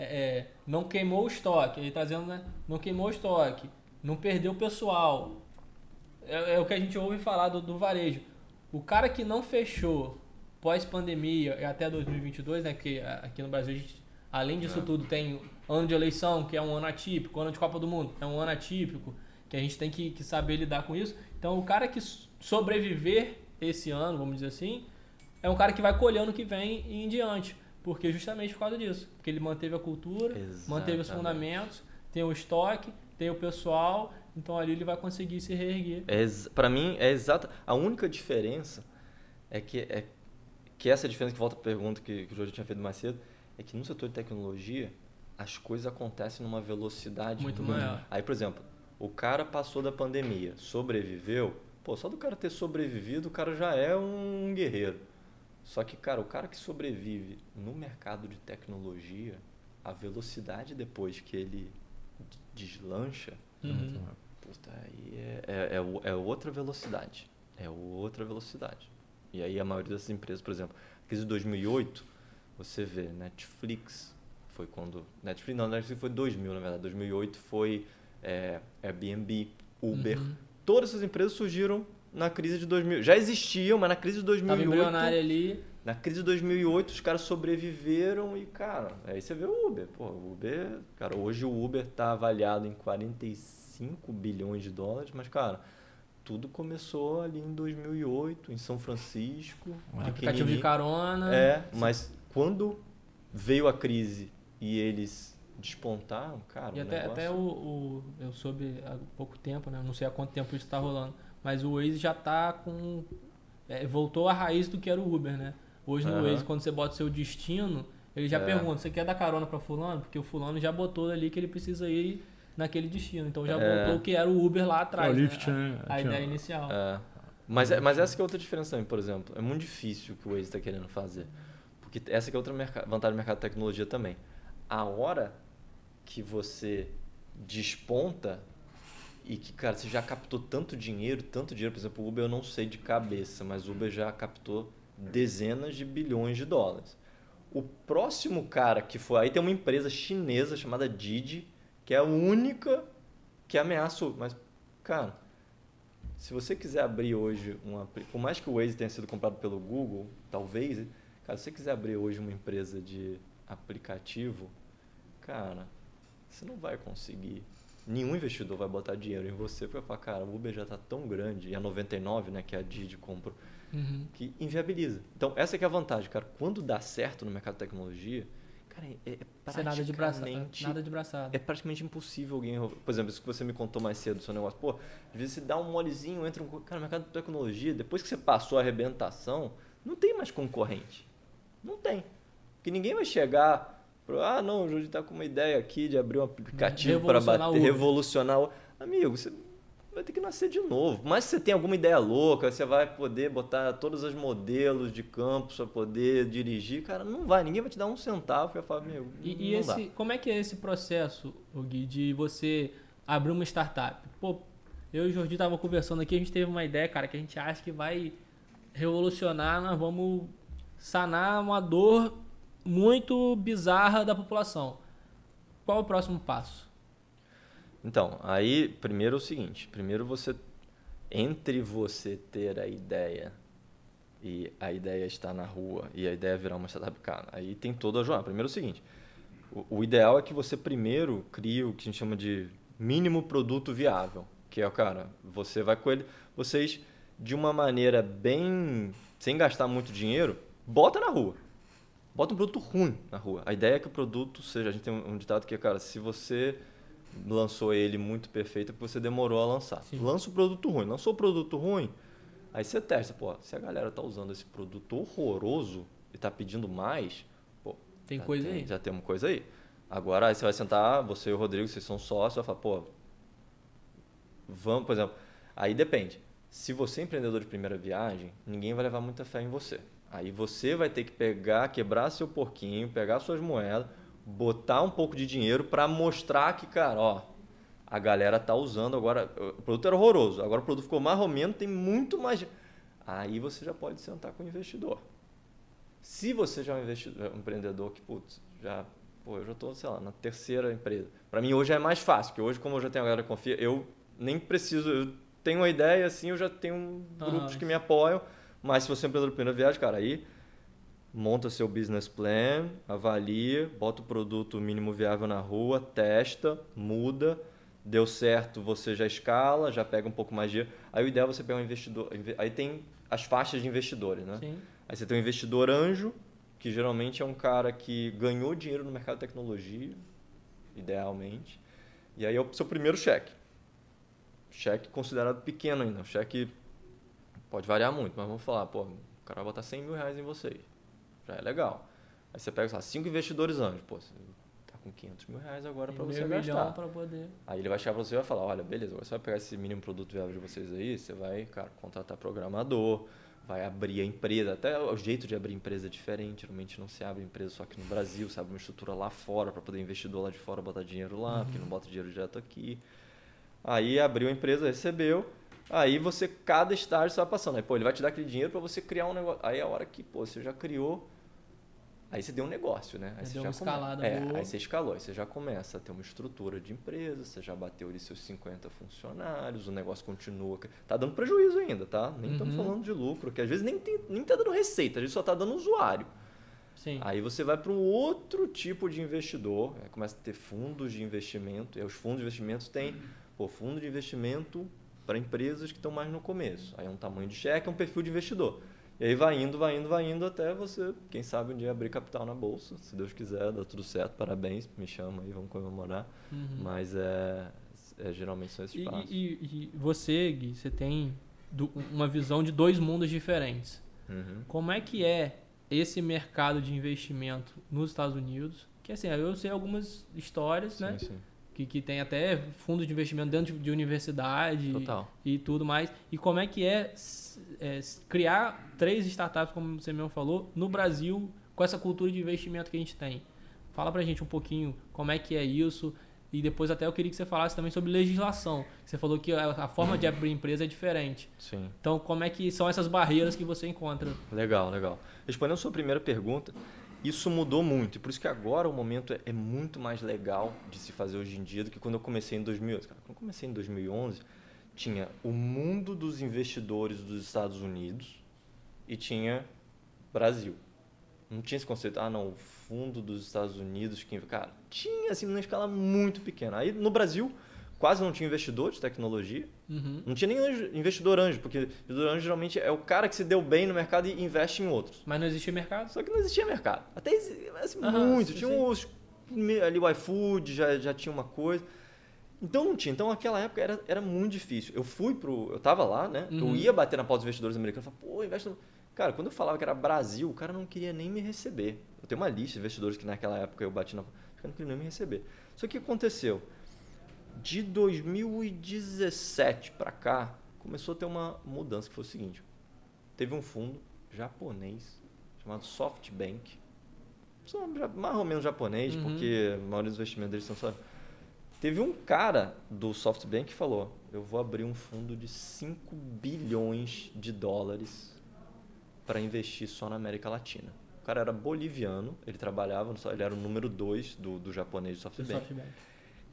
é, é, não queimou o estoque, ele trazendo, tá né? Não queimou o estoque, não perdeu o pessoal. É, é o que a gente ouve falar do, do varejo. O cara que não fechou pós-pandemia e até 2022, né? Que aqui no Brasil, gente, além disso é. tudo, tem ano de eleição, que é um ano atípico, ano de Copa do Mundo, é um ano atípico, que a gente tem que, que saber lidar com isso. Então, o cara que sobreviver esse ano, vamos dizer assim, é um cara que vai colher ano que vem e em diante. Porque justamente por causa disso. Porque ele manteve a cultura, Exatamente. manteve os fundamentos, tem o estoque, tem o pessoal, então ali ele vai conseguir se reerguer. É, para mim, é exata. A única diferença é que, é que essa diferença que volta à pergunta que, que o Jorge tinha feito mais cedo, é que no setor de tecnologia as coisas acontecem numa velocidade muito, maior. Aí, por exemplo, o cara passou da pandemia, sobreviveu, pô, só do cara ter sobrevivido, o cara já é um guerreiro. Só que, cara, o cara que sobrevive no mercado de tecnologia, a velocidade depois que ele deslancha, uhum. puta, aí é, é, é, é, outra velocidade. É outra velocidade. E aí a maioria dessas empresas, por exemplo, a crise de 2008, você vê Netflix, foi quando... Netflix não, Netflix foi 2000, na verdade. 2008 foi é, Airbnb, Uber. Uhum. Todas essas empresas surgiram na crise de 2000. Já existiam, mas na crise de 2008. Tava ali. Na crise de 2008, os caras sobreviveram e, cara, aí você vê o Uber. Pô, o Uber, cara, hoje o Uber está avaliado em 45 bilhões de dólares, mas, cara, tudo começou ali em 2008, em São Francisco. Um aplicativo de carona. É, mas quando veio a crise e eles despontaram, cara. E até, negócio... até o, o, Eu soube há pouco tempo, né? Não sei há quanto tempo isso está rolando mas o Waze já está com. É, voltou à raiz do que era o Uber, né? Hoje no uhum. Waze, quando você bota o seu destino, ele já é. pergunta: você quer dar carona para Fulano? Porque o Fulano já botou ali que ele precisa ir naquele destino. Então já é. voltou o que era o Uber lá atrás. É o Lyft, né? A, a ideia inicial. É. Mas, é, mas essa que é outra diferença também, por exemplo. É muito difícil o que o Waze está querendo fazer. Porque essa que é outra vantagem do mercado de tecnologia também. A hora que você desponta e que, cara, você já captou tanto dinheiro, tanto dinheiro, por exemplo, o Uber eu não sei de cabeça, mas o Uber já captou dezenas de bilhões de dólares. O próximo cara que foi, aí tem uma empresa chinesa chamada Didi, que é a única que ameaçou, mas, cara, se você quiser abrir hoje uma, por mais que o Waze tenha sido comprado pelo Google, talvez, cara, se você quiser abrir hoje uma empresa de aplicativo, cara, você não vai conseguir nenhum investidor vai botar dinheiro em você porque vai falar, cara, o Uber já está tão grande, e a 99, né, que é a Didi compra, uhum. que inviabiliza. Então, essa é, é a vantagem, cara. Quando dá certo no mercado de tecnologia, cara, é, é praticamente... Nada de, braçada, nada de braçada. É praticamente impossível alguém... Por exemplo, isso que você me contou mais cedo, seu negócio. Pô, às vezes você dá um molezinho, entra um... Cara, no mercado de tecnologia, depois que você passou a arrebentação, não tem mais concorrente. Não tem. Porque ninguém vai chegar ah, não, o Júlio está com uma ideia aqui de abrir um aplicativo para bater, revolucionar. Amigo, você vai ter que nascer de novo. Mas se você tem alguma ideia louca, você vai poder botar todos os modelos de campos para poder dirigir, cara, não vai. Ninguém vai te dar um centavo para falar, meu. E, e esse, dá. como é que é esse processo, Gui, de você abrir uma startup? Pô, eu e o Jordi estavam conversando aqui, a gente teve uma ideia, cara, que a gente acha que vai revolucionar, nós vamos sanar uma dor muito bizarra da população. Qual o próximo passo? Então, aí, primeiro é o seguinte: primeiro você, entre você ter a ideia e a ideia estar na rua e a ideia virar uma startup, cara, aí tem toda a jornada. Primeiro é o seguinte: o, o, ideal é que você primeiro crie o que a gente chama de mínimo produto viável, que é, cara, você vai com ele, vocês de uma maneira bem sem gastar muito dinheiro, bota na rua bota um produto ruim na rua. A ideia é que o produto seja. A gente tem um ditado que é, cara, se você lançou ele muito perfeito é porque você demorou a lançar. Sim. Lança o produto ruim. Lançou o produto ruim, aí você testa. Pô, se a galera tá usando esse produto horroroso e tá pedindo mais, pô. Tem coisa tem, aí. Já tem uma coisa aí. Agora aí você vai sentar, você e o Rodrigo, vocês são sócios, vai falar, pô, vamos, por exemplo, aí depende. Se você é empreendedor de primeira viagem, ninguém vai levar muita fé em você. Aí você vai ter que pegar, quebrar seu porquinho, pegar suas moedas, botar um pouco de dinheiro para mostrar que, cara, ó, A galera tá usando agora. O produto era horroroso, agora o produto ficou mais ou menos, tem muito mais. Aí você já pode sentar com o investidor. Se você já é um, investidor, um empreendedor que, putz, já. Pô, eu já estou, sei lá, na terceira empresa. Para mim hoje é mais fácil, porque hoje, como eu já tenho a galera que confia, eu nem preciso. Eu tenho uma ideia assim, eu já tenho grupos que me apoiam. Mas se você é um empreendedor de primeira viagem, cara, aí monta seu business plan, avalia, bota o produto mínimo viável na rua, testa, muda, deu certo, você já escala, já pega um pouco mais de dinheiro. Aí o ideal é você pegar um investidor. Aí tem as faixas de investidores, né? Sim. Aí você tem um investidor anjo, que geralmente é um cara que ganhou dinheiro no mercado de tecnologia, idealmente. E aí é o seu primeiro cheque. Cheque considerado pequeno ainda. Cheque pode variar muito, mas vamos falar, pô, o cara vai botar 100 mil reais em vocês já é legal. Aí você pega, lá, cinco investidores anjos, pô, você tá com 500 mil reais agora para você gastar. Pra poder... Aí ele vai chegar para você e vai falar, olha, beleza, agora você vai pegar esse mínimo produto viável de vocês aí, você vai, cara, contratar programador, vai abrir a empresa, até o jeito de abrir empresa é diferente, geralmente não se abre empresa só aqui no Brasil, se abre uma estrutura lá fora para poder investidor lá de fora botar dinheiro lá, uhum. porque não bota dinheiro direto aqui. Aí abriu a empresa, recebeu, aí você, cada estágio você vai passando. Aí, pô, ele vai te dar aquele dinheiro para você criar um negócio. Aí é a hora que, pô, você já criou Aí você deu um negócio, né? Aí você deu já uma escalada é, boa. Aí você escalou, aí você já começa a ter uma estrutura de empresa, você já bateu ali seus 50 funcionários, o negócio continua. Tá dando prejuízo ainda, tá? Nem estamos uhum. falando de lucro, que às vezes nem, tem, nem tá dando receita, a gente só tá dando usuário. Sim. Aí você vai para um outro tipo de investidor, começa a ter fundos de investimento, e os fundos de investimento têm pô, fundo de investimento para empresas que estão mais no começo. Aí é um tamanho de cheque, é um perfil de investidor. E aí vai indo, vai indo, vai indo até você, quem sabe, um dia abrir capital na bolsa. Se Deus quiser, dá tudo certo, parabéns, me chama aí, vamos comemorar. Uhum. Mas é, é, geralmente são esses e, passos. E, e, você, Gui, você tem do, uma visão de dois mundos diferentes. Uhum. Como é que é esse mercado de investimento nos Estados Unidos? Que assim, eu sei algumas histórias, sim, né? Sim que, que tem até fundos de investimento dentro de, de universidade Total. E, e tudo mais. E como é que é, é, criar três startups, como você mesmo falou, no Brasil, com essa cultura de investimento que a gente tem? Fala pra gente um pouquinho como é que é isso. E depois até eu queria que você falasse também sobre legislação. Você falou que a, a forma de abrir empresa é diferente. Sim. Então, como é que são essas barreiras que você encontra? Legal, legal. Respondendo a sua primeira pergunta, isso mudou muito. E por isso que agora o momento é, é, muito mais legal de se fazer hoje em dia do que quando eu comecei em 2011. Cara, quando eu comecei em 2011, tinha o mundo dos investidores dos Estados Unidos e tinha Brasil. Não tinha esse conceito, ah não, o fundo dos Estados Unidos, que, cara, tinha assim numa escala muito pequena. Aí no Brasil, quase não tinha investidor de tecnologia. Uhum. Não tinha nem investidor anjo, porque investidor anjo geralmente é o cara que se deu bem no mercado e investe em outros. Mas não existia mercado? Só que não existia mercado. Até assim, uhum, muito. Sim, tinha os ali o iFood, já, já tinha uma coisa. Então não tinha. Então naquela época era, era muito difícil. Eu fui pro. Eu tava lá, né? Uhum. Eu ia bater na pauta dos investidores americanos. Eu falava, pô, investe. Cara, quando eu falava que era Brasil, o cara não queria nem me receber. Eu tenho uma lista de investidores que naquela época eu bati na. Cara não queria nem me receber. Só que o que aconteceu? De 2017 para cá, começou a ter uma mudança que foi o seguinte: teve um fundo japonês chamado SoftBank, mais ou menos japonês, uhum. porque a maioria dos investimentos deles são só. Teve um cara do SoftBank que falou: Eu vou abrir um fundo de 5 bilhões de dólares para investir só na América Latina. O cara era boliviano, ele trabalhava, ele era o número 2 do, do japonês do SoftBank. SoftBank.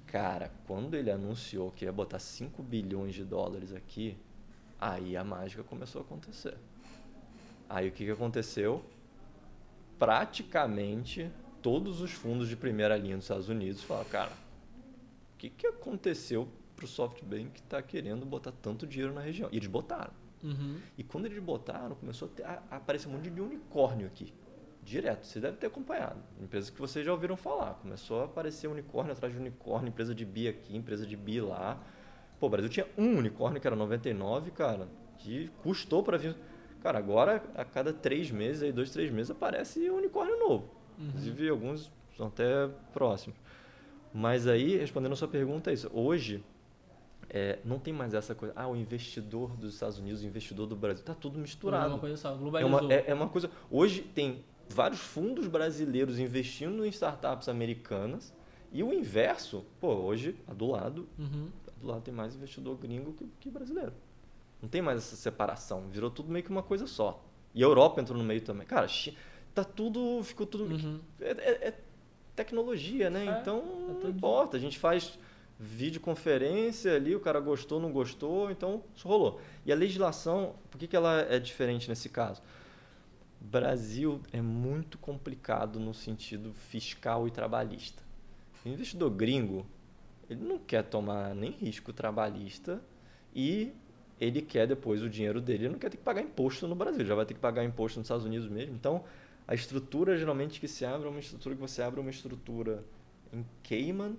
Cara, quando ele anunciou que ia botar 5 bilhões de dólares aqui, aí a mágica começou a acontecer. Aí o que, que aconteceu? Praticamente todos os fundos de primeira linha dos Estados Unidos falaram, cara, o que, que aconteceu para o SoftBank que está querendo botar tanto dinheiro na região? E eles botaram. Uhum. E quando eles botaram, começou a, ter, a, a aparecer um monte de unicórnio aqui direto. Você deve ter acompanhado. Empresas que vocês já ouviram falar. Começou a aparecer unicórnio atrás de unicórnio, empresa de bi aqui, empresa de bi lá. Pô, o Brasil tinha um unicórnio que era 99, cara, que custou para vir. Cara, agora a cada três meses, aí dois, três meses, aparece um unicórnio novo. Uhum. Inclusive, alguns são até próximos. Mas aí, respondendo a sua pergunta, é isso. Hoje, é, não tem mais essa coisa, ah, o investidor dos Estados Unidos, o investidor do Brasil, tá tudo misturado. É uma coisa só, É uma, é, é uma coisa. Hoje tem vários fundos brasileiros investindo em startups americanas E o inverso, pô, hoje, a do lado, Uhum. a do lado tem mais investidor gringo que, que brasileiro. Não tem mais essa separação, virou tudo meio que uma coisa só. E a Europa entrou no meio também. Cara, tá tudo, ficou tudo... Uhum. É, é- é tecnologia, né? É, então, é não importa. A gente faz videoconferência ali, o cara gostou, não gostou, então isso rolou. E a legislação, por que, que ela é diferente nesse caso? Brasil é muito complicado no sentido fiscal e trabalhista. O investidor gringo, ele não quer tomar nem risco trabalhista e ele quer depois o dinheiro dele, ele não quer ter que pagar imposto no Brasil, já vai ter que pagar imposto nos Estados Unidos mesmo. Então, a estrutura geralmente que se abre é uma estrutura que você abre uma estrutura em Cayman,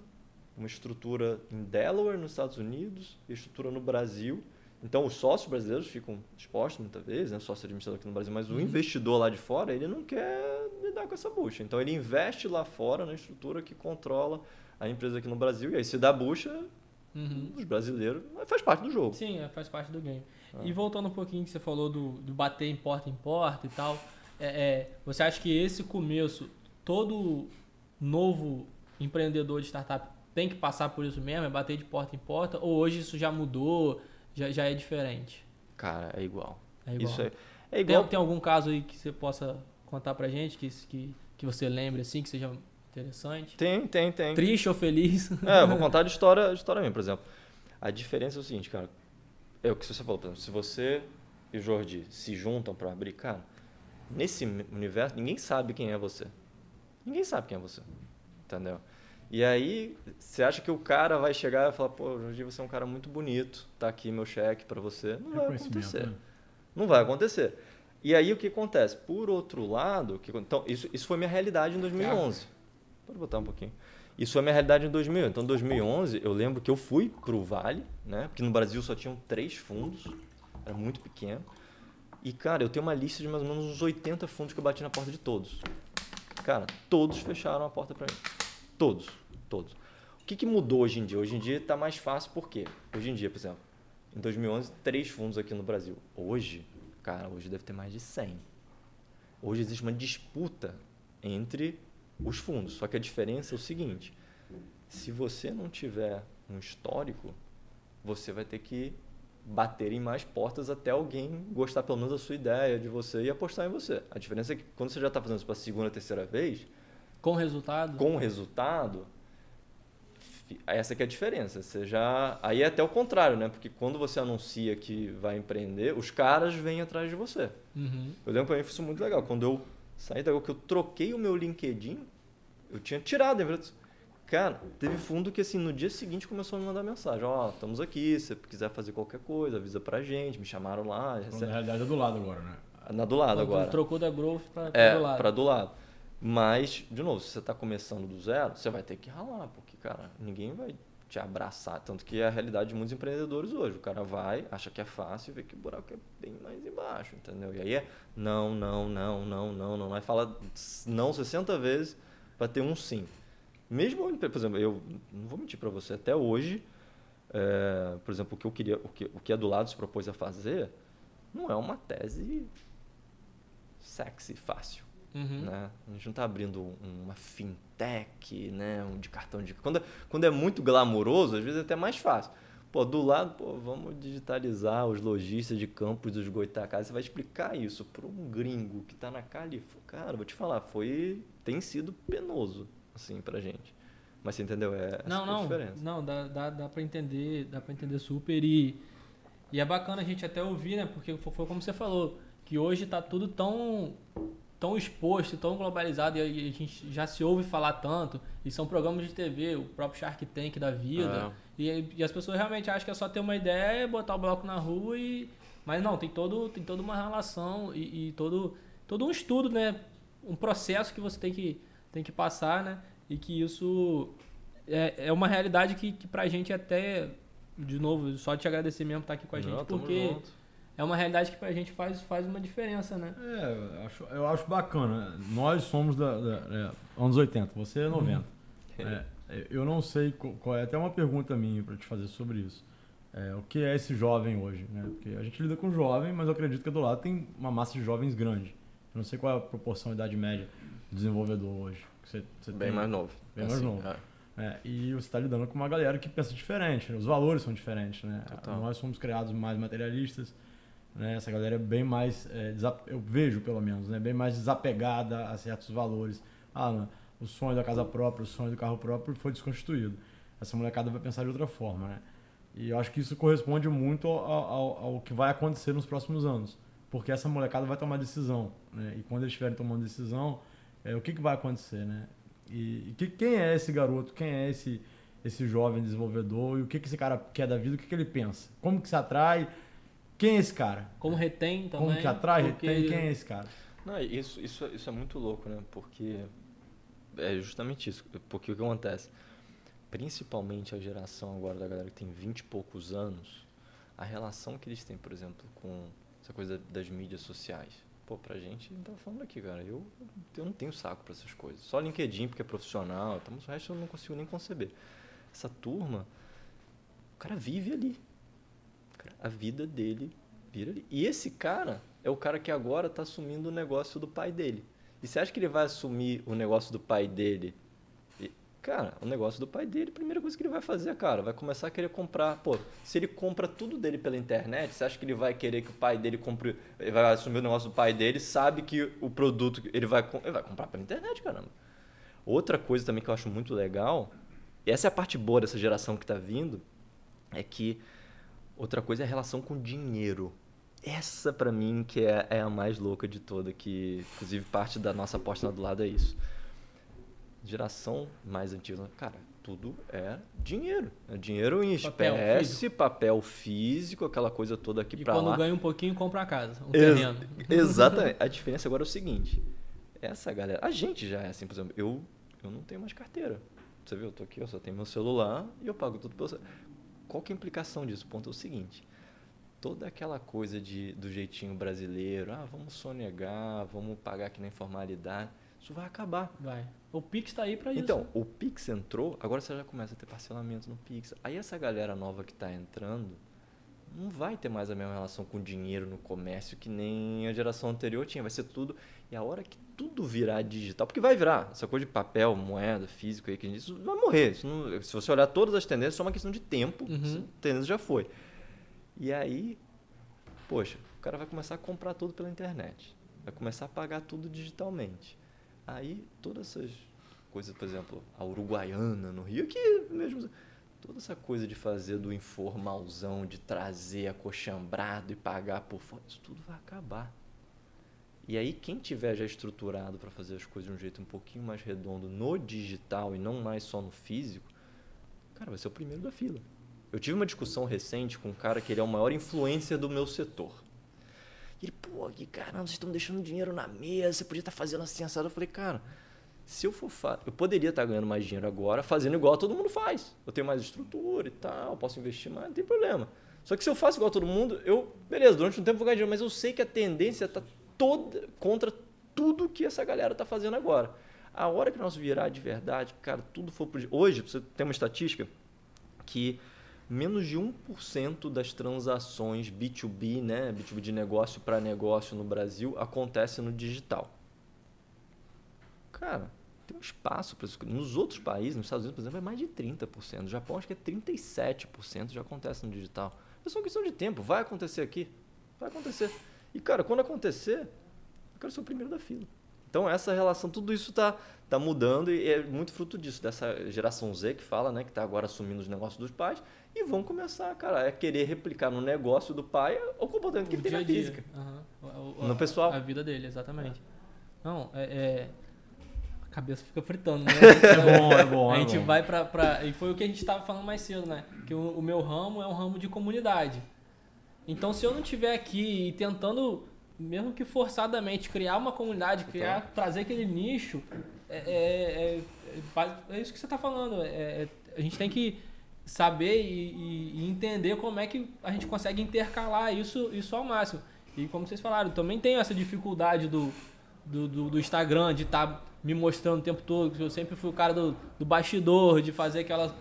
uma estrutura em Delaware, nos Estados Unidos, estrutura no Brasil. Então, os sócios brasileiros ficam expostos muitas vezes, né? sócio administrador aqui no Brasil, mas o investidor lá de fora, ele não quer lidar com essa bucha. Então, ele investe lá fora na estrutura que controla a empresa aqui no Brasil, e aí se dá bucha, Uhum. os brasileiros, faz parte do jogo. Sim, é, faz parte do game. Ah. E voltando um pouquinho que você falou do, do bater em porta em porta e tal, é, é, você acha que esse começo, todo novo empreendedor de startup tem que passar por isso mesmo, é bater de porta em porta, ou hoje isso já mudou, já, já é diferente? Cara, é igual. É igual. Isso é, é Tem, igual. tem algum caso aí que você possa contar pra gente, que, que, que você lembre assim, que seja interessante? Tem, tem, tem. Triste ou feliz? É, eu vou contar de história, de história minha, por exemplo. A diferença é o seguinte, cara. É o que você falou, por exemplo, se você e o Jordi se juntam para abrir, cara, nesse universo ninguém sabe quem é você. Ninguém sabe quem é você. Entendeu? E aí, você acha que o cara vai chegar e falar, pô, Jordi, você é um cara muito bonito, tá aqui meu cheque para você. Não vai acontecer. né? Não vai acontecer. E aí o que acontece? Por outro lado, que, então isso, isso foi minha realidade em 2011. Pode botar um pouquinho. Isso foi minha realidade em 2000. Então, em 2011, eu lembro que eu fui para o Vale, né? Porque no Brasil só tinham três fundos, era muito pequeno. E, cara, eu tenho uma lista de mais ou menos uns 80 fundos que eu bati na porta de todos. Cara, todos fecharam a porta para mim. Todos, todos. O que, que mudou hoje em dia? Hoje em dia está mais fácil, por quê? Hoje em dia, por exemplo, em 2011, três fundos aqui no Brasil. Hoje, cara, hoje deve ter mais de 100. Hoje existe uma disputa entre os fundos. Só que a diferença é o seguinte: se você não tiver um histórico, você vai ter que bater em mais portas até alguém gostar pelo menos da sua ideia, de você e apostar em você. A diferença é que quando você já está fazendo isso para a segunda, terceira vez, Com resultado? com resultado, essa que é a diferença. Você já, aí é até o contrário, né? Porque quando você anuncia que vai empreender, os caras vêm atrás de você. Uhum. Eu lembro pra mim foi isso muito legal. Quando eu saí da que eu troquei o meu LinkedIn, eu tinha tirado a empresa. Cara, teve fundo que assim, no dia seguinte começou a me mandar mensagem. Ó, estamos aqui, se você quiser fazer qualquer coisa, avisa pra gente. Me chamaram lá. Recebe- Na realidade é do lado agora, né? Na do lado Quando agora. Trocou da Growth pra, pra É, do lado. pra do lado. Mas, de novo, se você está começando do zero, você vai ter que ralar, porque, cara, ninguém vai te abraçar. Tanto que é a realidade de muitos empreendedores hoje. O cara vai, acha que é fácil e vê que o buraco é bem mais embaixo, entendeu? E aí é não, não, não, não, não, não. Aí fala não 60 vezes para ter um sim. Mesmo, por exemplo, eu não vou mentir para você, até hoje, é, por exemplo, o que eu queria, o que, o que a do lado se propôs a fazer, não é uma tese sexy, fácil. Uhum. Né? A gente não está abrindo um- uma fintech, né? um de cartão de. Quando, é- quando é muito glamuroso, às vezes é até mais fácil. Pô, do lado, pô, vamos digitalizar os lojistas de campos dos Goitacás. Você vai explicar isso para um gringo que está na Califórnia. Cara, vou te falar, foi tem sido penoso assim pra gente. Mas você entendeu? É Não, é a não, diferença. não, dá, dá, dá pra entender, dá pra entender super e, e é bacana a gente até ouvir, né? Porque foi, como você falou, que hoje tá tudo tão, tão exposto, tão globalizado e a, gente já se ouve falar tanto, e são programas de TV, o próprio Shark Tank da vida, e, e as pessoas realmente acham que é só ter uma ideia, botar o bloco na rua e... Mas não, tem, todo, tem toda uma relação e, e todo, todo um estudo, né? Um processo que você tem que, tem que passar, né? E que isso é, é uma realidade que, que pra gente até, de novo, só te agradecer mesmo por estar aqui com a gente, Não, porque junto. É uma realidade que pra gente faz, faz uma diferença, né? É, eu acho, eu acho bacana. Nós somos da, da- é, anos 80, você é 90. É, eu não sei qual é, até uma pergunta minha para te fazer sobre isso. É, o que é esse jovem hoje? Né? Porque a gente lida com jovem, mas eu acredito que do lado tem uma massa de jovens grande. Eu não sei qual é a proporção de idade média do desenvolvedor hoje. que Você, você Bem tem. mais novo. Bem mais novo. é. É, e você está lidando com uma galera que pensa diferente, né? os valores são diferentes. Né? Nós somos criados mais materialistas, né? essa galera é bem mais, é, eu vejo pelo menos, né? bem mais desapegada a certos valores. Ah, não, o sonho da casa própria, o sonho do carro próprio foi desconstituído. Essa molecada vai pensar de outra forma. Né? E eu acho que isso corresponde muito ao, ao, ao que vai acontecer nos próximos anos. Porque essa molecada vai tomar decisão. Né? E quando eles estiverem tomando decisão, é, o que, que vai acontecer? Né? E, que, quem é esse garoto? Quem é esse, esse jovem desenvolvedor? E o que, que esse cara quer da vida? O que, que ele pensa? Como que se atrai? Quem é esse cara? Como retém também. Como que atrai, porque... retém? Quem é esse cara? Não, isso, isso, isso é muito louco, né? Porque é justamente isso. Porque o que acontece? Principalmente a geração agora da galera que tem 20 e poucos anos, a relação que eles têm, por exemplo, com essa coisa das mídias sociais Pô, pra gente, tá falando aqui, cara, eu, eu não tenho saco para essas coisas. Só LinkedIn, porque é profissional, então, o resto eu não consigo nem conceber. Essa turma, o cara vive ali. A vida dele vira ali. E esse cara é o cara que agora tá assumindo o negócio do pai dele. E você acha que ele vai assumir o negócio do pai dele Cara, o negócio do pai dele, a primeira coisa que ele vai fazer, cara, vai começar a querer comprar. Pô, se ele compra tudo dele pela internet, você acha que ele vai querer que o pai dele compre. Ele vai assumir o negócio do pai dele, sabe que o produto ele vai, ele vai comprar pela internet, caramba. Outra coisa também que eu acho muito legal, e essa é a parte boa dessa geração que está vindo, é que outra coisa é a relação com dinheiro. Essa, para mim, que é, é a mais louca de toda, que inclusive parte da nossa aposta do lado é isso geração mais antiga, cara, tudo é dinheiro. É dinheiro em papel espécie, físico. papel físico, aquela coisa toda aqui para lá. E quando ganha um pouquinho, compra a casa, um Ex terreno. Exatamente. A diferença agora é o seguinte, essa galera, a gente já é assim, por exemplo, eu, eu não tenho mais carteira. Você viu, eu tô aqui, eu só tenho meu celular e eu pago tudo pelo celular. Qual que é a implicação disso? O ponto é o seguinte, toda aquela coisa de, do jeitinho brasileiro, ah, vamos sonegar, vamos pagar aqui na informalidade isso vai acabar. Vai. O Pix está aí para isso. Então, o Pix entrou, agora você já começa a ter parcelamento no Pix. Aí essa galera nova que está entrando não vai ter mais a mesma relação com dinheiro no comércio que nem a geração anterior tinha. Vai ser tudo. E a hora que tudo virar digital, porque vai virar, essa coisa de papel, moeda, físico aí que a gente, isso vai morrer. Isso não, se você olhar todas as tendências, é só uma questão de tempo. Uhum. A tendência já foi. E aí, poxa, o cara vai começar a comprar tudo pela internet. Vai começar a pagar tudo digitalmente. Aí, todas essas coisas, por exemplo, a uruguaiana no Rio, aqui mesmo. Toda essa coisa de fazer do informalzão, de trazer acochambrado e pagar por fora, isso tudo vai acabar. E aí, quem tiver já estruturado para fazer as coisas de um jeito um pouquinho mais redondo no digital e não mais só no físico, cara, vai ser o primeiro da fila. Eu tive uma discussão recente com um cara que ele é o maior influencer do meu setor. E ele, pô, que caramba, vocês estão deixando dinheiro na mesa, você podia estar tá fazendo assim assado. Eu falei, cara, se eu for fa... eu poderia estar tá ganhando mais dinheiro agora fazendo igual todo mundo faz. Eu tenho mais estrutura e tal, posso investir mais, não tem problema. Só que se eu faço igual todo mundo, eu, beleza, durante um tempo vou ganhar dinheiro, mas eu sei que a tendência está toda contra tudo que essa galera está fazendo agora. A hora que nós virar de verdade, cara, tudo for pro... Hoje, você tem uma estatística que menos de 1% das transações B2B, né, B2B de negócio para negócio no Brasil, acontece no digital. Cara, tem um espaço para isso. Nos outros países, nos Estados Unidos, por exemplo, é mais de 30%. No Japão, acho que é 37% já acontece no digital. É só questão de tempo. Vai acontecer aqui. Vai acontecer. E, cara, quando acontecer, eu quero ser o primeiro da fila. Então, essa relação, tudo isso está tá mudando e é muito fruto disso, dessa geração Z que fala, né, que está agora assumindo os negócios dos pais e vão começar, cara, a querer replicar no negócio do pai o comportamento que ele tem na física. Uhum. O, no pessoal. A vida dele, exatamente. Não, é, é, A cabeça fica fritando, né? é bom, é bom. A é gente bom. vai pra, pra. E foi o que a gente estava falando mais cedo, né? Que o, o meu ramo é um ramo de comunidade. Então, se eu não estiver aqui tentando, mesmo que forçadamente, criar uma comunidade, criar, então. trazer aquele nicho, é, é, é, é isso que você está falando. É, a gente tem que saber e, e, entender como é que a gente consegue intercalar isso, isso ao máximo. E como vocês falaram, também tenho essa dificuldade do, do, do, do Instagram, de estar tá me mostrando o tempo todo, que eu sempre fui o cara do, do bastidor, de fazer aquelas.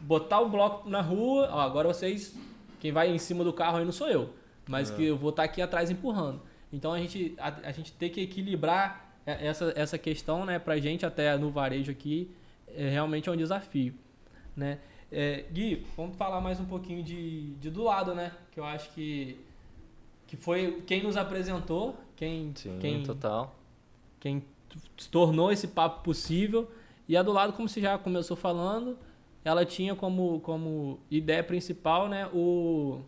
botar o bloco na rua, ó, agora vocês. Quem vai em cima do carro aí não sou eu, mas é. que eu vou estar tá aqui atrás empurrando. Então a gente, a, a gente tem que equilibrar essa, essa questão, né, pra gente até no varejo aqui, é, realmente é um desafio, né? É, Gui, vamos falar mais um pouquinho de, de do lado, né? Que eu acho que, que foi quem nos apresentou, quem, Sim, quem, total. quem tornou esse papo possível. E a do lado, como você já começou falando, ela tinha como, como ideia principal né, o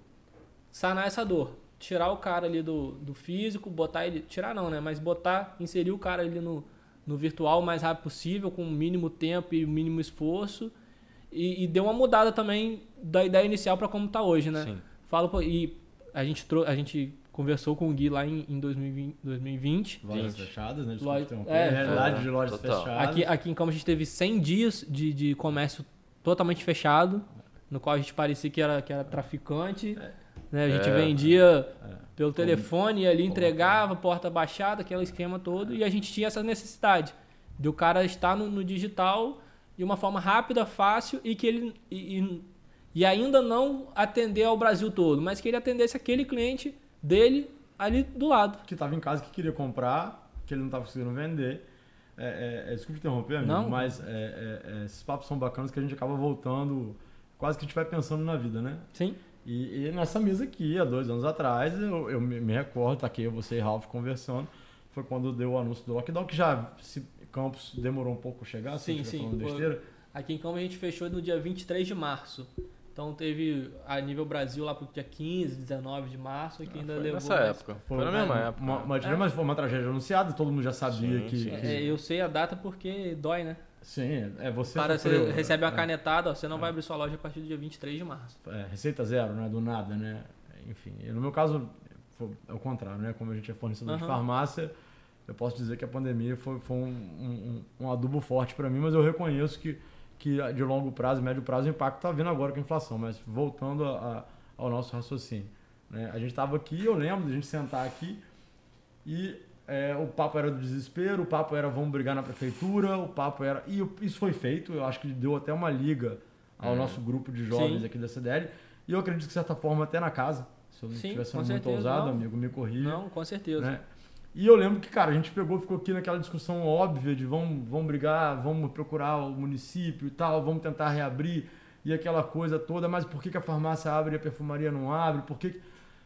sanar essa dor. Tirar o cara ali do, do físico, botar ele. Tirar não, né? Mas botar, inserir o cara ali no, no virtual o mais rápido possível, com o mínimo tempo e o mínimo esforço. E, e deu uma mudada também da ideia inicial para como está hoje, né? Sim. Fala, pô, e a gente, trou a gente conversou com o Gui lá em, em 2020, 2020. Lojas 20. fechadas, né? Desculpa Loja- é, realidade foi. de lojas Total. fechadas. Aqui, aqui em Campos a gente teve 100 dias de, de comércio totalmente fechado, no qual a gente parecia que era, que era traficante. Né? A gente É. vendia pelo telefone e ali entregava, porta baixada, aquele esquema todo. E a gente tinha essa necessidade de o cara estar no, no digital de uma forma rápida, fácil e que ele. E, e- e ainda não atender ao Brasil todo, mas que ele atendesse aquele cliente dele ali do lado. que estava em casa que queria comprar, que ele não estava conseguindo vender. É, é, é, desculpa interromper, amigo, Não. mas é, é, esses papos são bacanas que a gente acaba voltando, quase que a gente vai pensando na vida, né? Sim? E, e nessa mesa aqui, há dois anos atrás, eu, eu me, me recordo, tá aqui você e Ralph conversando, foi quando deu o anúncio do lockdown, que já se Campos demorou um pouco a chegar, se Sim, estiver sim, falando foi- besteira. Aqui em Campos a gente fechou no dia 23 de março. Então teve a nível Brasil lá pro dia 15, 19 de março, que ainda Foi levou. nessa mais- época. Foi, na mesma época. Uma, uma, É. mas foi uma tragédia anunciada, todo mundo já sabia Sim, que, sim. que- É, eu sei a data porque dói, né? Sim, é você O cara sofreu, você recebe uma é. canetada, ó, você não vai abrir sua loja a partir do dia 23 de março. é, receita zero, né? Do nada, né? Enfim, e no meu caso, foi, é o contrário, né? Como a gente é fornecedor de Aham. farmácia, eu posso dizer que a pandemia foi, foi um, um, um adubo forte para mim, mas eu reconheço que, que de longo prazo, médio prazo, o impacto está vindo agora com a inflação. Mas voltando a- a- ao nosso raciocínio, né? A gente estava aqui, eu lembro de a gente sentar aqui e é, o papo era do desespero, o papo era vamos brigar na prefeitura, o papo era. E isso foi feito, eu acho que deu até uma liga ao Uhum. nosso grupo de jovens Sim. aqui da CDL. E eu acredito que, de certa forma, até na casa. Se eu não estiver sendo muito ousado, amigo, me corrija. Não, com certeza. Né? E eu lembro que, cara, a gente pegou, ficou aqui naquela discussão óbvia de vamos, vamos brigar, vamos procurar o município e tal, vamos tentar reabrir e aquela coisa toda, mas por que, que a farmácia abre e a perfumaria não abre? Por que,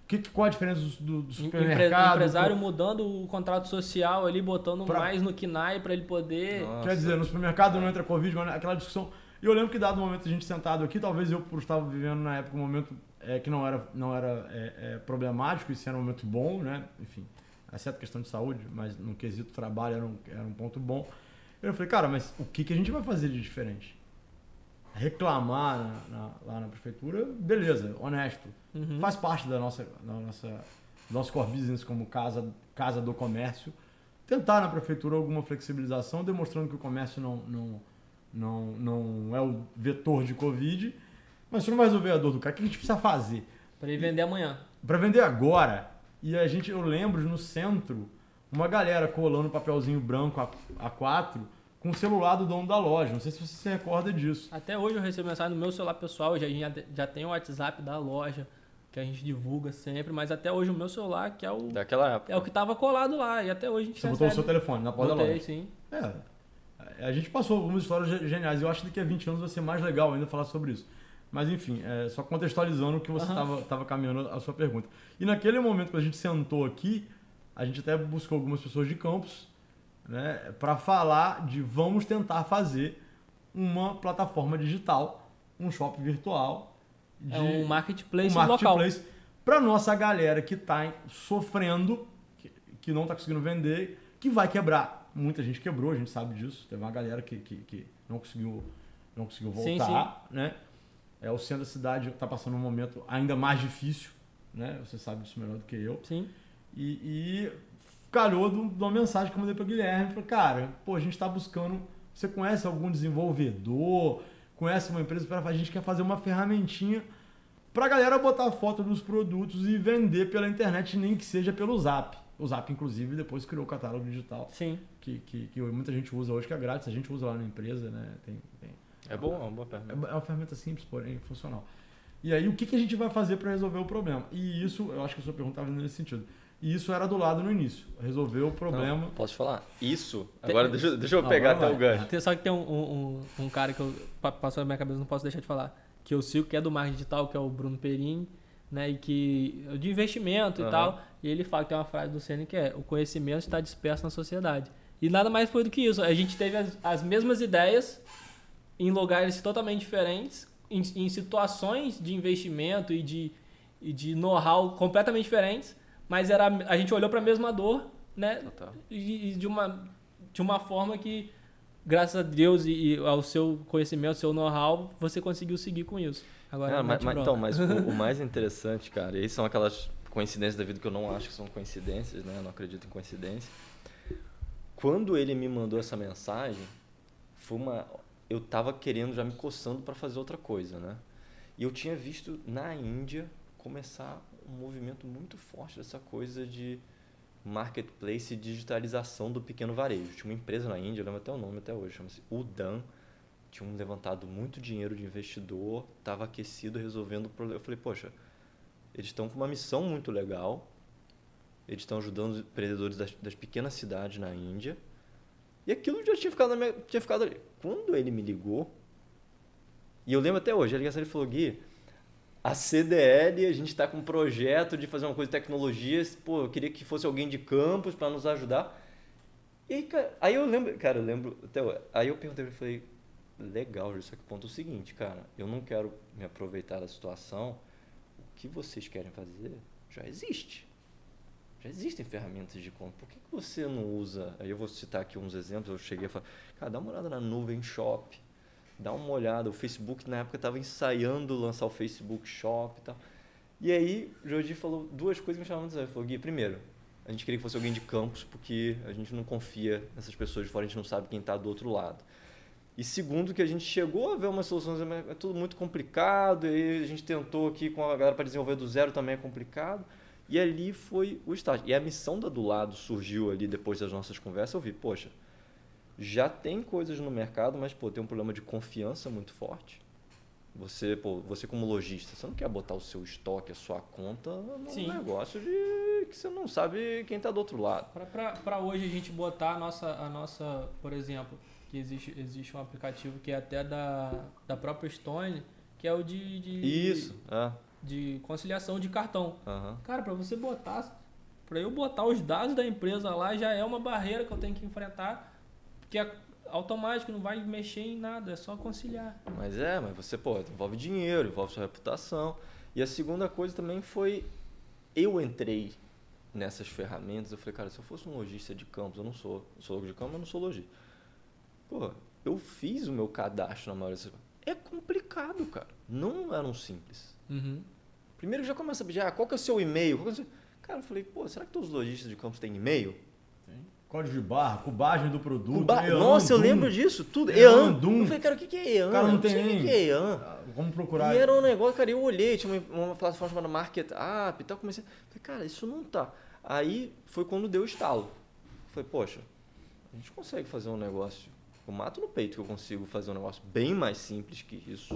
que, que- qual a diferença do, do, supermercado? empresário mudando o contrato social ali, botando Pra- mais no KNAI para ele poder. Nossa. Quer dizer, no supermercado não entra Covid, mas aquela discussão. E eu lembro que dado momento a gente sentado aqui, talvez eu por estar vivendo na época um momento é, que não era, não era é, é, problemático, isso era um momento bom, né? Enfim, exceto questão de saúde, mas no quesito trabalho era um, era um ponto bom. Eu falei, cara, mas o que, que a gente vai fazer de diferente? Reclamar na- na- lá na prefeitura, beleza, honesto. Uhum. Faz parte da nossa, da nossa, do nosso core business como casa, casa do comércio. Tentar na prefeitura alguma flexibilização, demonstrando que o comércio não, não, não, não é o vetor de Covid. Mas se não vai resolver a dor do cara, o que a gente precisa fazer? Para ele vender amanhã. Para vender agora, e a gente, eu lembro no centro, uma galera colando papelzinho branco A, A4 com o celular do dono da loja. Não sei se você se recorda disso. Até hoje eu recebo mensagem no meu celular pessoal, já, já, já tem o WhatsApp da loja, que a gente divulga sempre, mas até hoje o meu celular, que é o, Daquela época. é o que tava colado lá, e até hoje a gente Você botou o seu recebe. telefone na porta da Botei, loja. sim. É, a gente passou algumas histórias ge- geniais. Eu acho que daqui a 20 anos vai ser mais legal ainda falar sobre isso. Mas enfim, é, só contextualizando o que você estava caminhando a sua pergunta. E naquele momento que a gente sentou aqui, a gente até buscou algumas pessoas de campus né, para falar de vamos tentar fazer uma plataforma digital, um shopping virtual. De, É um marketplace, um local. marketplace para nossa galera que está sofrendo, que, que não está conseguindo vender, que vai quebrar. Muita gente quebrou, a gente sabe disso. Teve uma galera que, que, que não conseguiu não conseguiu Sim, voltar, né? É, o centro da cidade está passando um momento ainda mais difícil, né? Você sabe disso melhor do que eu. Sim. E, e calhou de um- uma mensagem que eu mandei para Guilherme. Falei, cara, pô, a gente está buscando. Você conhece algum desenvolvedor? Conhece uma empresa? Pra- A gente quer fazer uma ferramentinha para a galera botar foto dos produtos e vender pela internet, nem que seja pelo Zap. O Zap, inclusive, depois criou o catálogo digital Sim. que, que, que muita gente usa hoje, que é grátis. A gente usa lá na empresa, né? Tem, tem, É bom, é uma boa pergunta. é uma ferramenta simples, porém funcional. E aí, o que, que a gente vai fazer para resolver o problema? E isso, eu acho que a sua pergunta estava nesse sentido. E isso era do lado no início. Resolveu o problema. Não, posso falar? Isso. Agora deixa, deixa eu pegar até o gancho. Só que tem um, um, um, cara que eu, passou na minha cabeça, não posso deixar de falar. Que eu sigo, que é do marketing digital, que é o Bruno Perini, né? E que. de investimento uhum. e tal. E ele fala que tem uma frase do Senna que é: o conhecimento está disperso na sociedade. E nada mais foi do que isso. A gente teve as, as mesmas ideias em lugares totalmente diferentes, em, em situações de investimento e de, e de know-how completamente diferentes mas era a gente olhou para a mesma dor, né? E, e, de uma de uma forma que graças a Deus e, e ao seu conhecimento, ao seu know-how, você conseguiu seguir com isso. Agora, mas, mas, então, mas o, o, mais interessante, cara, e são aquelas coincidências da vida que eu não acho que são coincidências, né? Eu não acredito em coincidência. Quando ele me mandou essa mensagem, foi uma eu tava querendo já me coçando para fazer outra coisa, né? E eu tinha visto na Índia começar um movimento muito forte dessa coisa de marketplace e digitalização do pequeno varejo. Tinha uma empresa na Índia, eu lembro até o nome até hoje, chama-se Udan, tinha levantado muito dinheiro de investidor, estava aquecido resolvendo o problema. Eu falei, poxa, eles estão com uma missão muito legal, eles estão ajudando os empreendedores das, das, pequenas cidades na Índia, e aquilo já tinha ficado, minha, tinha ficado ali. Quando ele me ligou, e eu lembro até hoje, a ligação ele falou, Gui, a CDL, a gente está com um projeto de fazer uma coisa de tecnologia. Pô, eu queria que fosse alguém de campus para nos ajudar. E cara, aí eu lembro, cara, eu lembro até aí eu perguntei ele, falei, legal, só que o ponto é o seguinte, cara, eu não quero me aproveitar da situação. O que vocês querem fazer já existe. Já existem ferramentas de conta. Por que, que você não usa? Aí eu vou citar aqui uns exemplos. Eu cheguei a falar, cara, dá uma olhada na Nuvem Shop dá uma olhada. O Facebook na época estava ensaiando lançar o Facebook Shop e tal. E aí, o Jordi falou duas coisas que me chamaram a atenção. Ele falou, Gui, primeiro, a gente queria que fosse alguém de campus, porque a gente não confia nessas pessoas de fora, a gente não sabe quem está do outro lado. E segundo, que a gente chegou a ver umas soluções, é tudo muito complicado, e a gente tentou aqui com a galera para desenvolver do zero também é complicado. E ali foi o estágio. E a missão da do lado surgiu ali depois das nossas conversas. Eu vi, poxa, já tem coisas no mercado, mas pô, tem um problema de confiança muito forte. Você, pô, você como lojista, você não quer botar o seu estoque, a sua conta num Sim. negócio de que você não sabe quem está do outro lado. Para hoje a gente botar a nossa, a nossa, por exemplo, que existe, existe um aplicativo que é até da, da própria Stone, que é o de, de isso, é. De conciliação de cartão. Uhum. Cara, para você botar, para eu botar os dados da empresa lá já é uma barreira que eu tenho que enfrentar que é automático, não vai mexer em nada, é só conciliar. Mas é, mas você, pô, envolve dinheiro, envolve sua reputação. E a segunda coisa também foi, eu entrei nessas ferramentas, eu falei, cara, se eu fosse um lojista de campos, eu não sou, eu sou de campos, mas não sou lojista. Pô, eu fiz o meu cadastro na maioria dessas... É complicado, cara. Não eram simples. Uhum. Primeiro já começa a pedir, ah, qual que é o seu e-mail? É o seu... Cara, eu falei, pô, será que todos os lojistas de campos têm e-mail? Código de barra, cubagem do produto. Cuba... Nossa, eu lembro disso, tudo. EAN. Eu falei, cara, o que é EAN? Cara, não tem nem. O que é EAN? Ah, vamos procurar. E era um negócio, cara, eu olhei, tinha uma, uma plataforma chamada Market App e tal, comecei. Falei, cara, isso não tá. Aí foi quando deu o estalo. Falei, poxa, a gente consegue fazer um negócio. Eu mato no peito que eu consigo fazer um negócio bem mais simples que isso.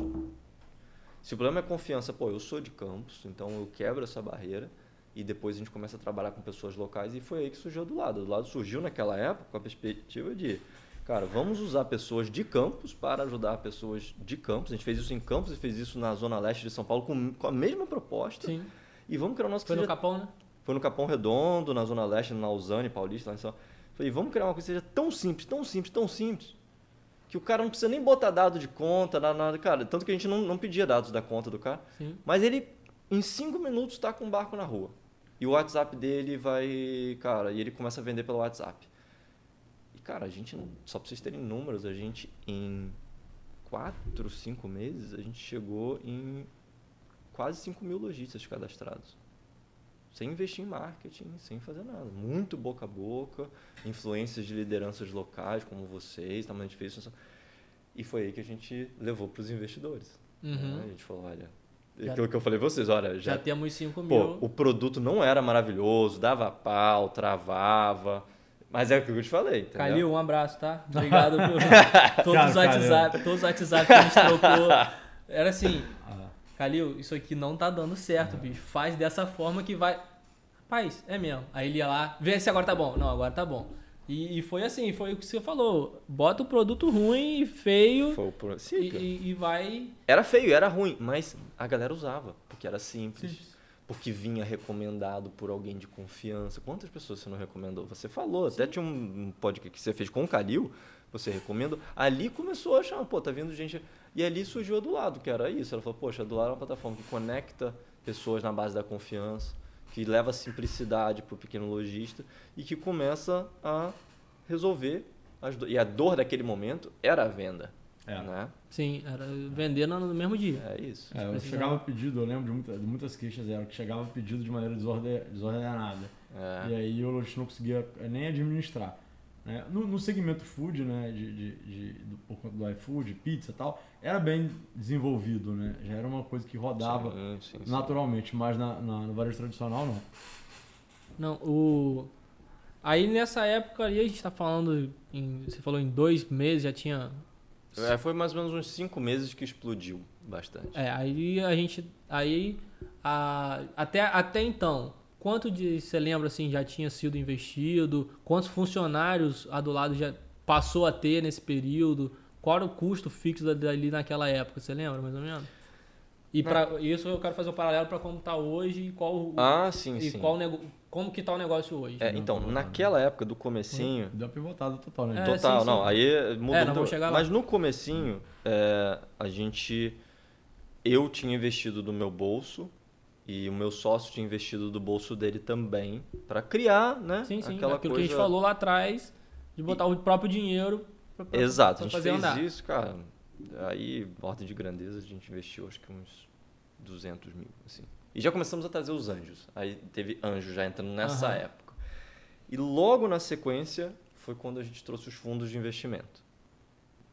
Se o problema é confiança, pô, eu sou de campus, então eu quebro essa barreira e depois a gente começa a trabalhar com pessoas locais e foi aí que surgiu do lado. Do lado surgiu naquela época com a perspectiva de, cara, vamos usar pessoas de campus para ajudar pessoas de campus. A gente fez isso em campus e fez isso na zona leste de São Paulo com, com a mesma proposta. Sim. E vamos criar o nosso Foi no Capão, né? Foi no Capão Redondo, na zona leste, na Usane, Paulista, lá em São Falei, vamos criar uma coisa que seja tão simples, tão simples, tão simples, que o cara não precisa nem botar dado de conta, nada, nada. Cara, tanto que a gente não, não pedia dados da conta do cara. Sim. Mas ele, em cinco minutos, está com um barco na rua. E o WhatsApp dele vai, cara, e ele começa a vender pelo WhatsApp. E, cara, a gente, só para vocês terem números, a gente em quatro, cinco meses, a gente chegou em quase 5 mil lojistas cadastrados. Sem investir em marketing, sem fazer nada. Muito boca a boca, influências de lideranças locais como vocês, tamanho de fez. E foi aí que a gente levou para os investidores. Uhum. Né? A gente falou, olha, já, Aquilo que eu falei pra vocês, olha. Já, já temos 5 mil. Pô, o produto não era maravilhoso, dava pau, travava. Mas é o que eu te falei. Entendeu? Calil, um abraço, tá? Obrigado por todos, os WhatsApp, todos os WhatsApp que a gente trocou. Era assim, ah. Calil, isso aqui não tá dando certo, bicho. Faz dessa forma que vai. Rapaz, é mesmo. Aí ele ia lá, vê se agora tá bom. Não, agora tá bom. E, e foi assim, foi o que você falou. Bota o produto ruim, feio Foi o pro- e, Sim, e- e vai. Era feio, era ruim, mas a galera usava, porque era simples. Simples. Porque vinha recomendado por alguém de confiança. Quantas pessoas você não recomendou? Você falou, até tinha um um podcast que você fez com o Calil, você recomendou. Ali começou a achar, pô, tá vindo gente. E ali surgiu a do lado, que era isso. Ela falou, poxa, a do lado é uma plataforma que conecta pessoas na base da confiança, que leva simplicidade para o pequeno lojista e que começa a resolver as do... E a dor daquele momento era a venda. É. Né? Sim, era vender no, mesmo dia. É isso. É, chegava pedido, eu lembro de, muita- de muitas queixas, era que chegava pedido de maneira desorde- desordenada. É. E aí o lojista não conseguia nem administrar. Né? No, no segmento food, né, de, de, de- do, por conta do iFood, pizza e tal, era bem desenvolvido, né? Já era uma coisa que rodava Sim, sim, sim. naturalmente, mas na, na- no varejo tradicional não. Não, o. Aí nessa época ali a gente tá falando. Em, você falou em dois meses, já tinha. É, foi mais ou menos uns cinco meses que explodiu bastante. É, aí a gente. Aí. A, até, até então, quanto de. Você lembra assim, já tinha sido investido? Quantos funcionários a do lado já passou a ter nesse período? Qual era o custo fixo da- dali naquela época? Você lembra, mais ou menos? E para isso eu quero fazer um paralelo para como tá hoje e qual o- Ah, sim, e sim. qual nego, como que tá o negócio hoje. É, então, naquela época do comecinho, Deu uma pivotada total, né? É, total, sim, não, sim. aí mudou. É, muito. vamos chegar lá. Mas no comecinho, é, a gente, eu tinha investido do meu bolso e o meu sócio tinha investido do bolso dele também para criar, né? Sim, sim. Aquela aquilo coisa... que a gente falou lá atrás, de botar o próprio dinheiro pra, pra- Exato, pra a gente fazer fez andar. isso, cara. Aí, ordem de grandeza, a gente investiu acho que uns 200 mil, assim. E já começamos a trazer os anjos. Aí teve anjo já entrando nessa Aham. época. E logo na sequência foi quando a gente trouxe os fundos de investimento.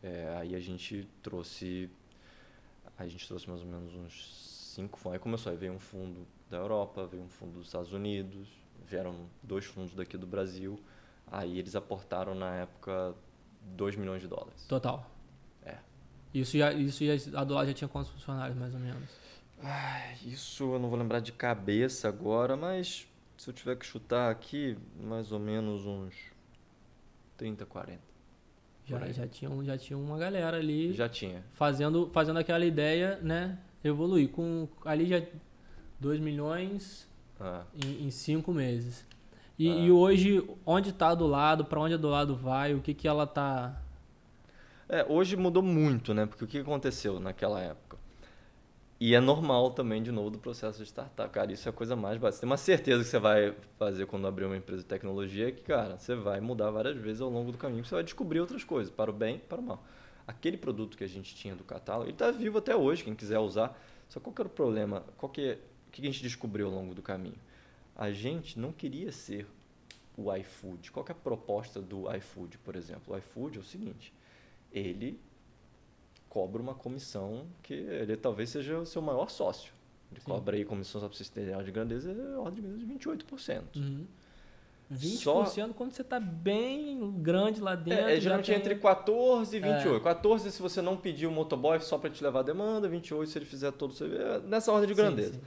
É, aí a gente trouxe. A gente trouxe mais ou menos uns cinco fundos. Aí começou, aí veio um fundo da Europa, veio um fundo dos Estados Unidos, vieram dois fundos daqui do Brasil. Aí eles aportaram na época 2 milhões de dólares. Total. É. Isso já, isso já, a do lado já tinha quantos funcionários, mais ou menos? Ai, isso eu não vou lembrar de cabeça agora, mas se eu tiver que chutar aqui, mais ou menos uns 30, 40. Já, já, tinha, já tinha uma galera ali Já tinha. fazendo, fazendo aquela ideia, né? Evoluir. Com ali já 2 milhões Ah, em 5 meses. E, Ah. e hoje, onde tá do lado, para onde a do lado vai, o que que ela tá. É, hoje mudou muito, né? Porque o que aconteceu naquela época? E é normal também, de novo, do processo de startup. Cara, isso é a coisa mais básica. Você tem uma certeza que você vai fazer quando abrir uma empresa de tecnologia que, cara, você vai mudar várias vezes ao longo do caminho. Você vai descobrir outras coisas, para o bem para o mal. Aquele produto que a gente tinha do catálogo, ele está vivo até hoje, quem quiser usar. Só qual que era o problema? Qual que, o que a gente descobriu ao longo do caminho? A gente não queria ser o iFood. Qual que é a proposta do iFood, por exemplo? O iFood é o seguinte, ele cobra uma comissão que ele talvez seja o seu maior sócio. Ele Sim. cobra aí comissão só para vocês terem ordem de grandeza, é ordem de grandeza de 28%. Uhum. 20% Só- quando você tá bem grande lá dentro. É, é geralmente tem- entre 14 e 28. É. 14 se você não pedir o motoboy só para te levar a demanda, 28 se ele fizer todo o serviço, é nessa ordem de Sim, grandeza. sim.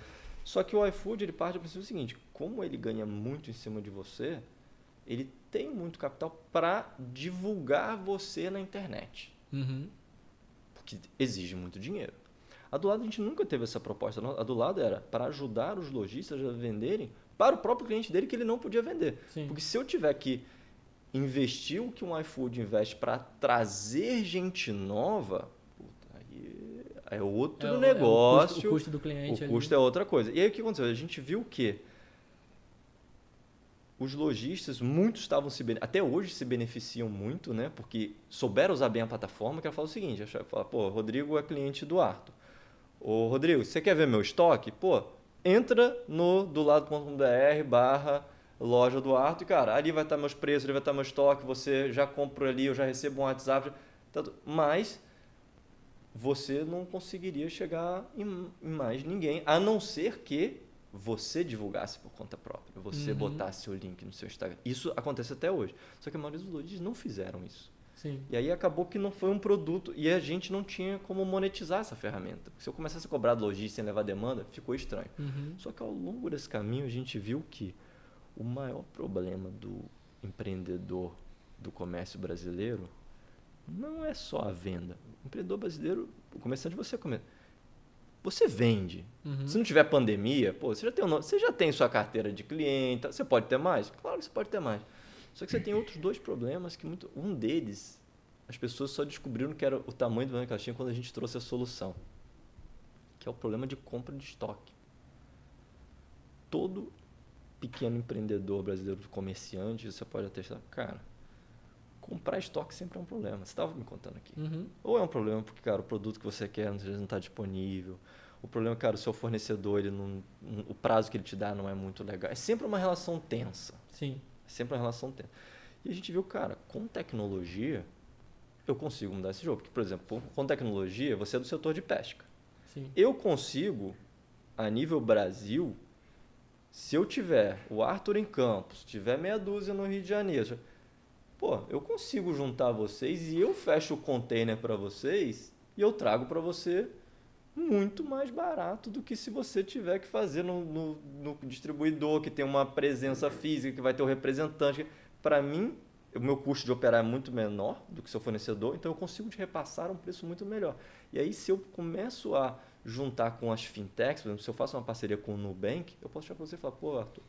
Só que o iFood ele parte do princípio seguinte: como ele ganha muito em cima de você, ele tem muito capital para divulgar você na internet, Uhum. porque exige muito dinheiro. A do lado a gente nunca teve essa proposta. A do lado era para ajudar os lojistas a venderem para o próprio cliente dele que ele não podia vender. Sim. Porque se eu tiver que investir o que um iFood investe para trazer gente nova, puta, aí é outro É o- é o negócio. custo- o custo do cliente O ali. custo é outra coisa. E aí o que aconteceu? A gente viu que os lojistas, muitos estavam se até hoje se beneficiam muito, né? Porque souberam usar bem a plataforma, que ela fala o seguinte, ela fala, pô, Rodrigo é cliente do Arto. Ô, Rodrigo, você quer ver meu estoque? Pô, entra no do lado.br barra loja do Arto e, cara, ali vai estar meus preços, ali vai estar meu estoque, você já compra ali, eu já recebo um WhatsApp. tanto- Mas você não conseguiria chegar em, em mais ninguém, a não ser que você divulgasse por conta própria, você Uhum. botasse o link no seu Instagram. Isso acontece até hoje. Só que a maioria dos lojistas não fizeram isso. Sim. E aí acabou que não foi um produto e a gente não tinha como monetizar essa ferramenta. Se eu começasse a cobrar do lojista sem levar demanda, ficou estranho. Uhum. Só que ao longo desse caminho a gente viu que O maior problema do empreendedor do comércio brasileiro não é só a venda. O empreendedor brasileiro, o comerciante, você começa. Você vende. Uhum. Se não tiver pandemia, pô, você já tem, um, você já tem sua carteira de cliente. Você pode ter mais? Claro que você pode ter mais. Só que você tem outros dois problemas que muito, um deles as pessoas só descobriram que era o tamanho do problema que elas tinham quando a gente trouxe a solução, que é o problema de compra de estoque. Todo pequeno empreendedor brasileiro, comerciante, você pode atestar, cara, comprar estoque sempre é um problema. Você estava me contando aqui. Uhum. Ou é um problema porque, cara, o produto que você quer às vezes não está disponível. O problema, cara, o seu fornecedor, ele não, o prazo que ele te dá não é muito legal. É sempre uma relação tensa. Sim. Sempre uma relação tensa. E a gente viu, cara, com tecnologia, eu consigo mudar esse jogo. Porque, por exemplo, com tecnologia, você é do setor de pesca. Sim. Eu consigo, a nível Brasil, se eu tiver o Arthur em Campos, tiver meia dúzia no Rio de Janeiro, pô, eu consigo juntar vocês e eu fecho o container para vocês e eu trago para você muito mais barato do que se você tiver que fazer no, no, no distribuidor, que tem uma presença física, que vai ter o representante. Para mim, o meu custo de operar é muito menor do que seu fornecedor, então eu consigo te repassar um preço muito melhor. E aí, se eu começo a juntar com as fintechs, por exemplo, se eu faço uma parceria com o Nubank, eu posso chegar para você e falar, pô, Arthur,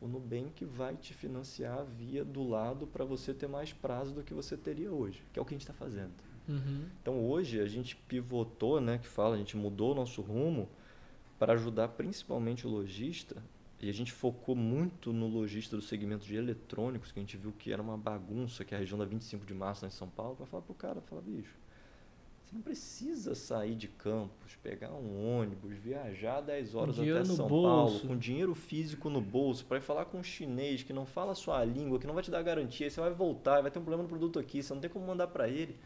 o Nubank vai te financiar via do lado para você ter mais prazo do que você teria hoje, que é o que a gente está fazendo. Uhum. Então hoje a gente pivotou, né, que fala, a gente mudou o nosso rumo para ajudar principalmente o lojista e a gente focou muito no lojista do segmento de eletrônicos, que a gente viu que era uma bagunça, que é a região da 25 de março lá em São Paulo, para falar pro cara, falar, bicho, você não precisa sair de campos, pegar um ônibus, viajar 10 horas até São Paulo, com dinheiro físico no bolso, para ir falar com um chinês que não fala a sua língua, que não vai te dar garantia, você vai voltar, vai ter um problema no produto aqui, você não tem como mandar para ele.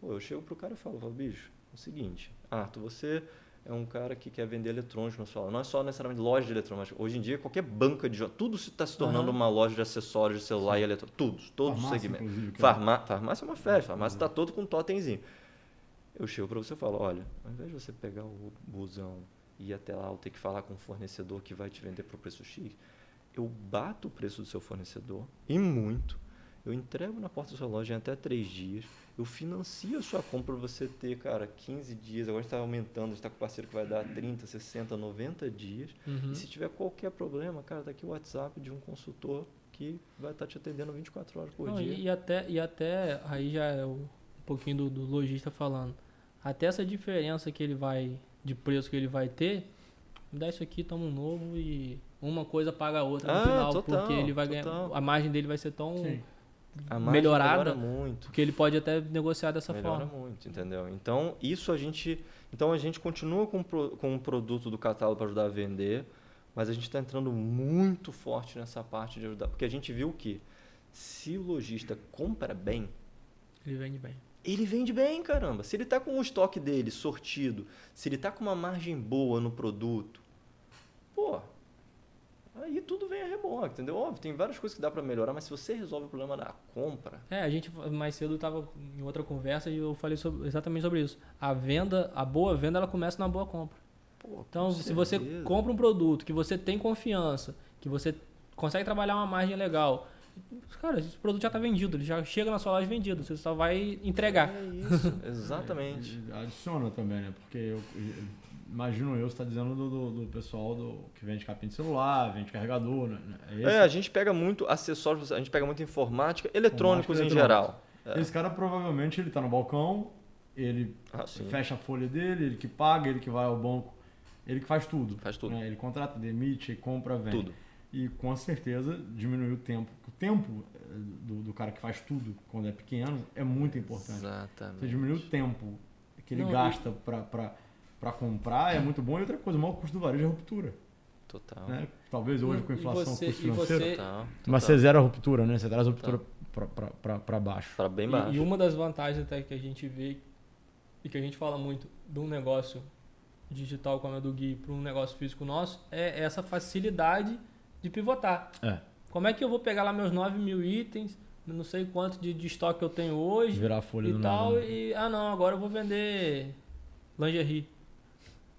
Pô, eu chego pro cara e falo, falo bicho, é o seguinte, Arthur, você é um cara que quer vender eletrônicos na sua loja. Não é só necessariamente loja de eletrônicos, hoje em dia qualquer banca de tudo está se tornando uhum. uma loja de acessórios de celular Sim. e eletrônicos. Tudo, todos os segmentos. Farmá farmácia é uma festa, farmácia está todo com um totemzinho. Eu chego para você e falo, olha, ao invés de você pegar o busão e ir até lá ou ter que falar com o fornecedor que vai te vender por preço X, eu bato o preço do seu fornecedor, e muito, eu entrego na porta da sua loja em até três dias, eu financio a sua compra para você ter, cara, 15 dias. Agora está aumentando, está com parceiro que vai dar 30, 60, 90 dias. Uhum. E se tiver qualquer problema, cara, tá aqui o WhatsApp de um consultor que vai estar tá te atendendo 24 horas por Não, dia. E até, e até aí já é um pouquinho do, do lojista falando. Até essa diferença que ele vai, de preço que ele vai ter, dá isso aqui, toma um novo e uma coisa paga a outra no ah, final, total, porque ele vai total. ganhar, a margem dele vai ser tão Sim melhorada muito. Porque ele pode até negociar dessa melhora forma. muito, entendeu? Então, isso a gente, então a gente continua com com um produto do catálogo para ajudar a vender, mas a gente está entrando muito forte nessa parte de ajudar, porque a gente viu que se o lojista compra bem, ele vende bem. Ele vende bem, caramba. Se ele está com o estoque dele sortido, se ele está com uma margem boa no produto, pô, Aí tudo vem a reboque, entendeu? Óbvio, tem várias coisas que dá para melhorar, mas se você resolve o problema da compra. É, a gente mais cedo estava em outra conversa e eu falei sobre, exatamente sobre isso. A venda, a boa venda, ela começa na boa compra. Pô, então, se você compra um produto que você tem confiança, que você consegue trabalhar uma margem legal, cara, esse produto já está vendido, ele já chega na sua loja vendido, você só vai entregar. É isso, exatamente. É, adiciona também, né? Porque eu, imagino eu, você está dizendo do, do, do, pessoal do, que vende capinha de celular, vende carregador, né? É, é, a gente pega muito acessórios, a gente pega muito informática, eletrônicos em geral. É. Esse cara provavelmente ele está no balcão, ele ah, fecha a folha dele, ele que paga, ele que vai ao banco, ele que faz tudo. Faz tudo. Né? Ele contrata, demite, compra, vende. Tudo. E com certeza diminuiu o tempo. O tempo eh, do, do cara que faz tudo quando é pequeno é muito importante. Exatamente. Você diminui o tempo que ele Não, gasta para para comprar é muito bom. E outra coisa, o maior custo do varejo é a ruptura. Total. Né? Talvez hoje com a inflação, você, custo financeiro. Você... Total, total. Mas você zera a ruptura, né? Você traz a ruptura para baixo. Para bem baixo. E, e, uma das vantagens até que a gente vê e que a gente fala muito de um negócio digital como é do Gui para um negócio físico nosso é essa facilidade de pivotar. É. Como é que eu vou pegar lá meus 9 mil itens, não sei quanto de, de estoque eu tenho hoje Virar a folha e do tal, nada. e ah não, agora eu vou vender lingerie.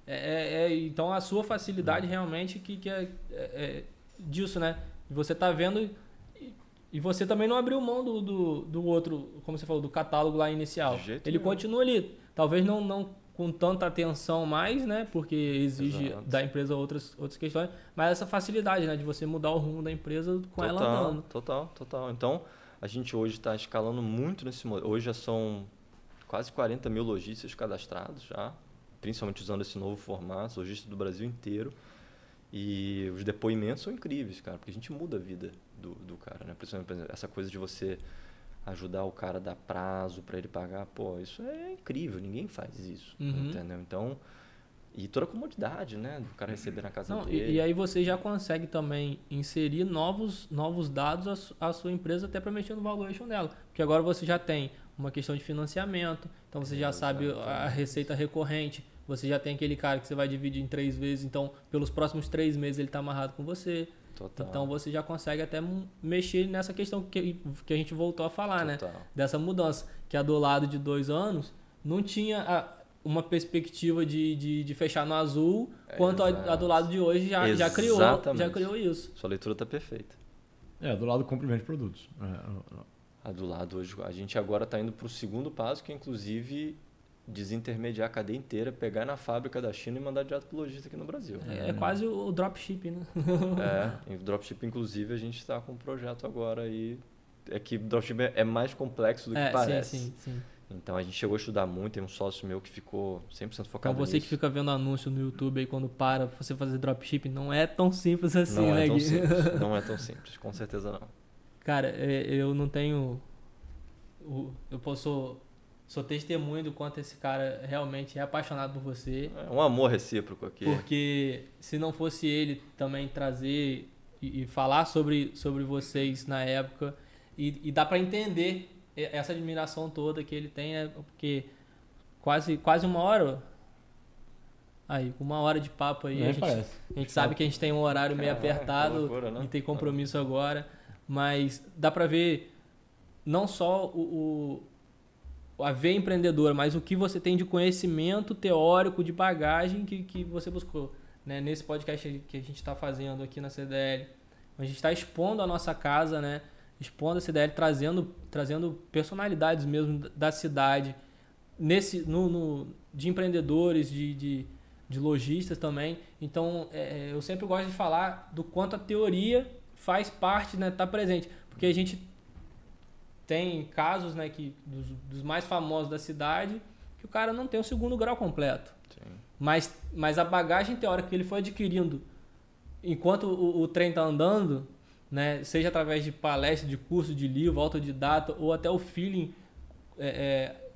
É, é, é, então a sua facilidade realmente que, que é, é, é, disso, né? Você tá vendo. E você também não abriu mão do, do, do outro, como você falou, do catálogo lá inicial. Ele continua ali. Talvez não, não com tanta atenção mais, né? Porque exige Exato. da empresa outras, outras questões, mas essa facilidade, né? De você mudar o rumo da empresa com total, ela andando. Total, total. Então, a gente hoje está escalando muito nesse modelo. Hoje já são quase 40 mil lojistas cadastrados já, principalmente usando esse novo formato, lojista do Brasil inteiro. E os depoimentos são incríveis, cara, porque a gente muda a vida do, do cara, né? Principalmente essa coisa de você ajudar o cara a dar prazo para ele pagar, pô, isso é incrível, ninguém faz isso, uhum. entendeu? Então, e toda a comodidade, né? Do cara receber na casa Não, dele. E, e, aí você já consegue também inserir novos, novos dados à, à sua empresa até para mexer no valuation dela. Porque agora você já tem uma questão de financiamento, então você já sabe a receita recorrente, você já tem aquele cara que você vai dividir em três vezes, então pelos próximos três meses ele está amarrado com você. Total. Então você já consegue até mexer nessa questão que, que a gente voltou a falar, né? Total. né? Dessa mudança. Que a do lado de dois anos não tinha a, uma perspectiva de, de, de, fechar no azul, é, quanto a, a, do lado de hoje já, já, criou, já criou isso. Sua leitura está perfeita. É, do lado complemento de produtos. É, é, é. A do lado hoje, a gente agora está indo para o segundo passo, que é inclusive desintermediar a cadeia inteira, pegar na fábrica da China e mandar direto para o lojista aqui no Brasil. É, é quase o dropship, né? é, em dropship, inclusive, a gente está com um projeto agora aí. É que dropship é mais complexo do que é, parece. Sim, sim, sim. Então a gente chegou a estudar muito, tem um sócio meu que ficou 100% focado então, você nisso. que fica vendo anúncio no YouTube aí quando para você fazer dropship, não é tão simples assim, não né, é tão simples, Não é tão simples, com certeza não. Cara, é, eu não tenho eu posso sou testemunho do quanto esse cara realmente é apaixonado por você. É um amor recíproco aqui. Porque se não fosse ele também trazer e, falar sobre, sobre vocês na época, e, e dá para entender essa admiração toda que ele tem, é porque quase, quase uma hora. Aí, com uma hora de papo aí, a gente, a gente, sabe que a gente tem um horário meio apertado loucura, né? e tem compromisso agora, mas dá para ver não só o, o, a veia empreendedora, mas o que você tem de conhecimento teórico, de bagagem que, que você buscou. Né? Nesse podcast que a gente está fazendo aqui na CDL, a gente está expondo a nossa casa, né? expondo a CDL, trazendo, trazendo personalidades mesmo da cidade, nesse, no, no de empreendedores, de, de, de lojistas também. Então, é, eu sempre gosto de falar do quanto a teoria faz parte, né, tá presente. Porque a gente tem casos, né, que dos, dos mais famosos da cidade, que o cara não tem o segundo grau completo. Sim. Mas, mas a bagagem teórica que ele foi adquirindo enquanto o, o trem está andando, né? seja através de palestra, de curso, de livro, autodidata, ou até o feeling. É, é,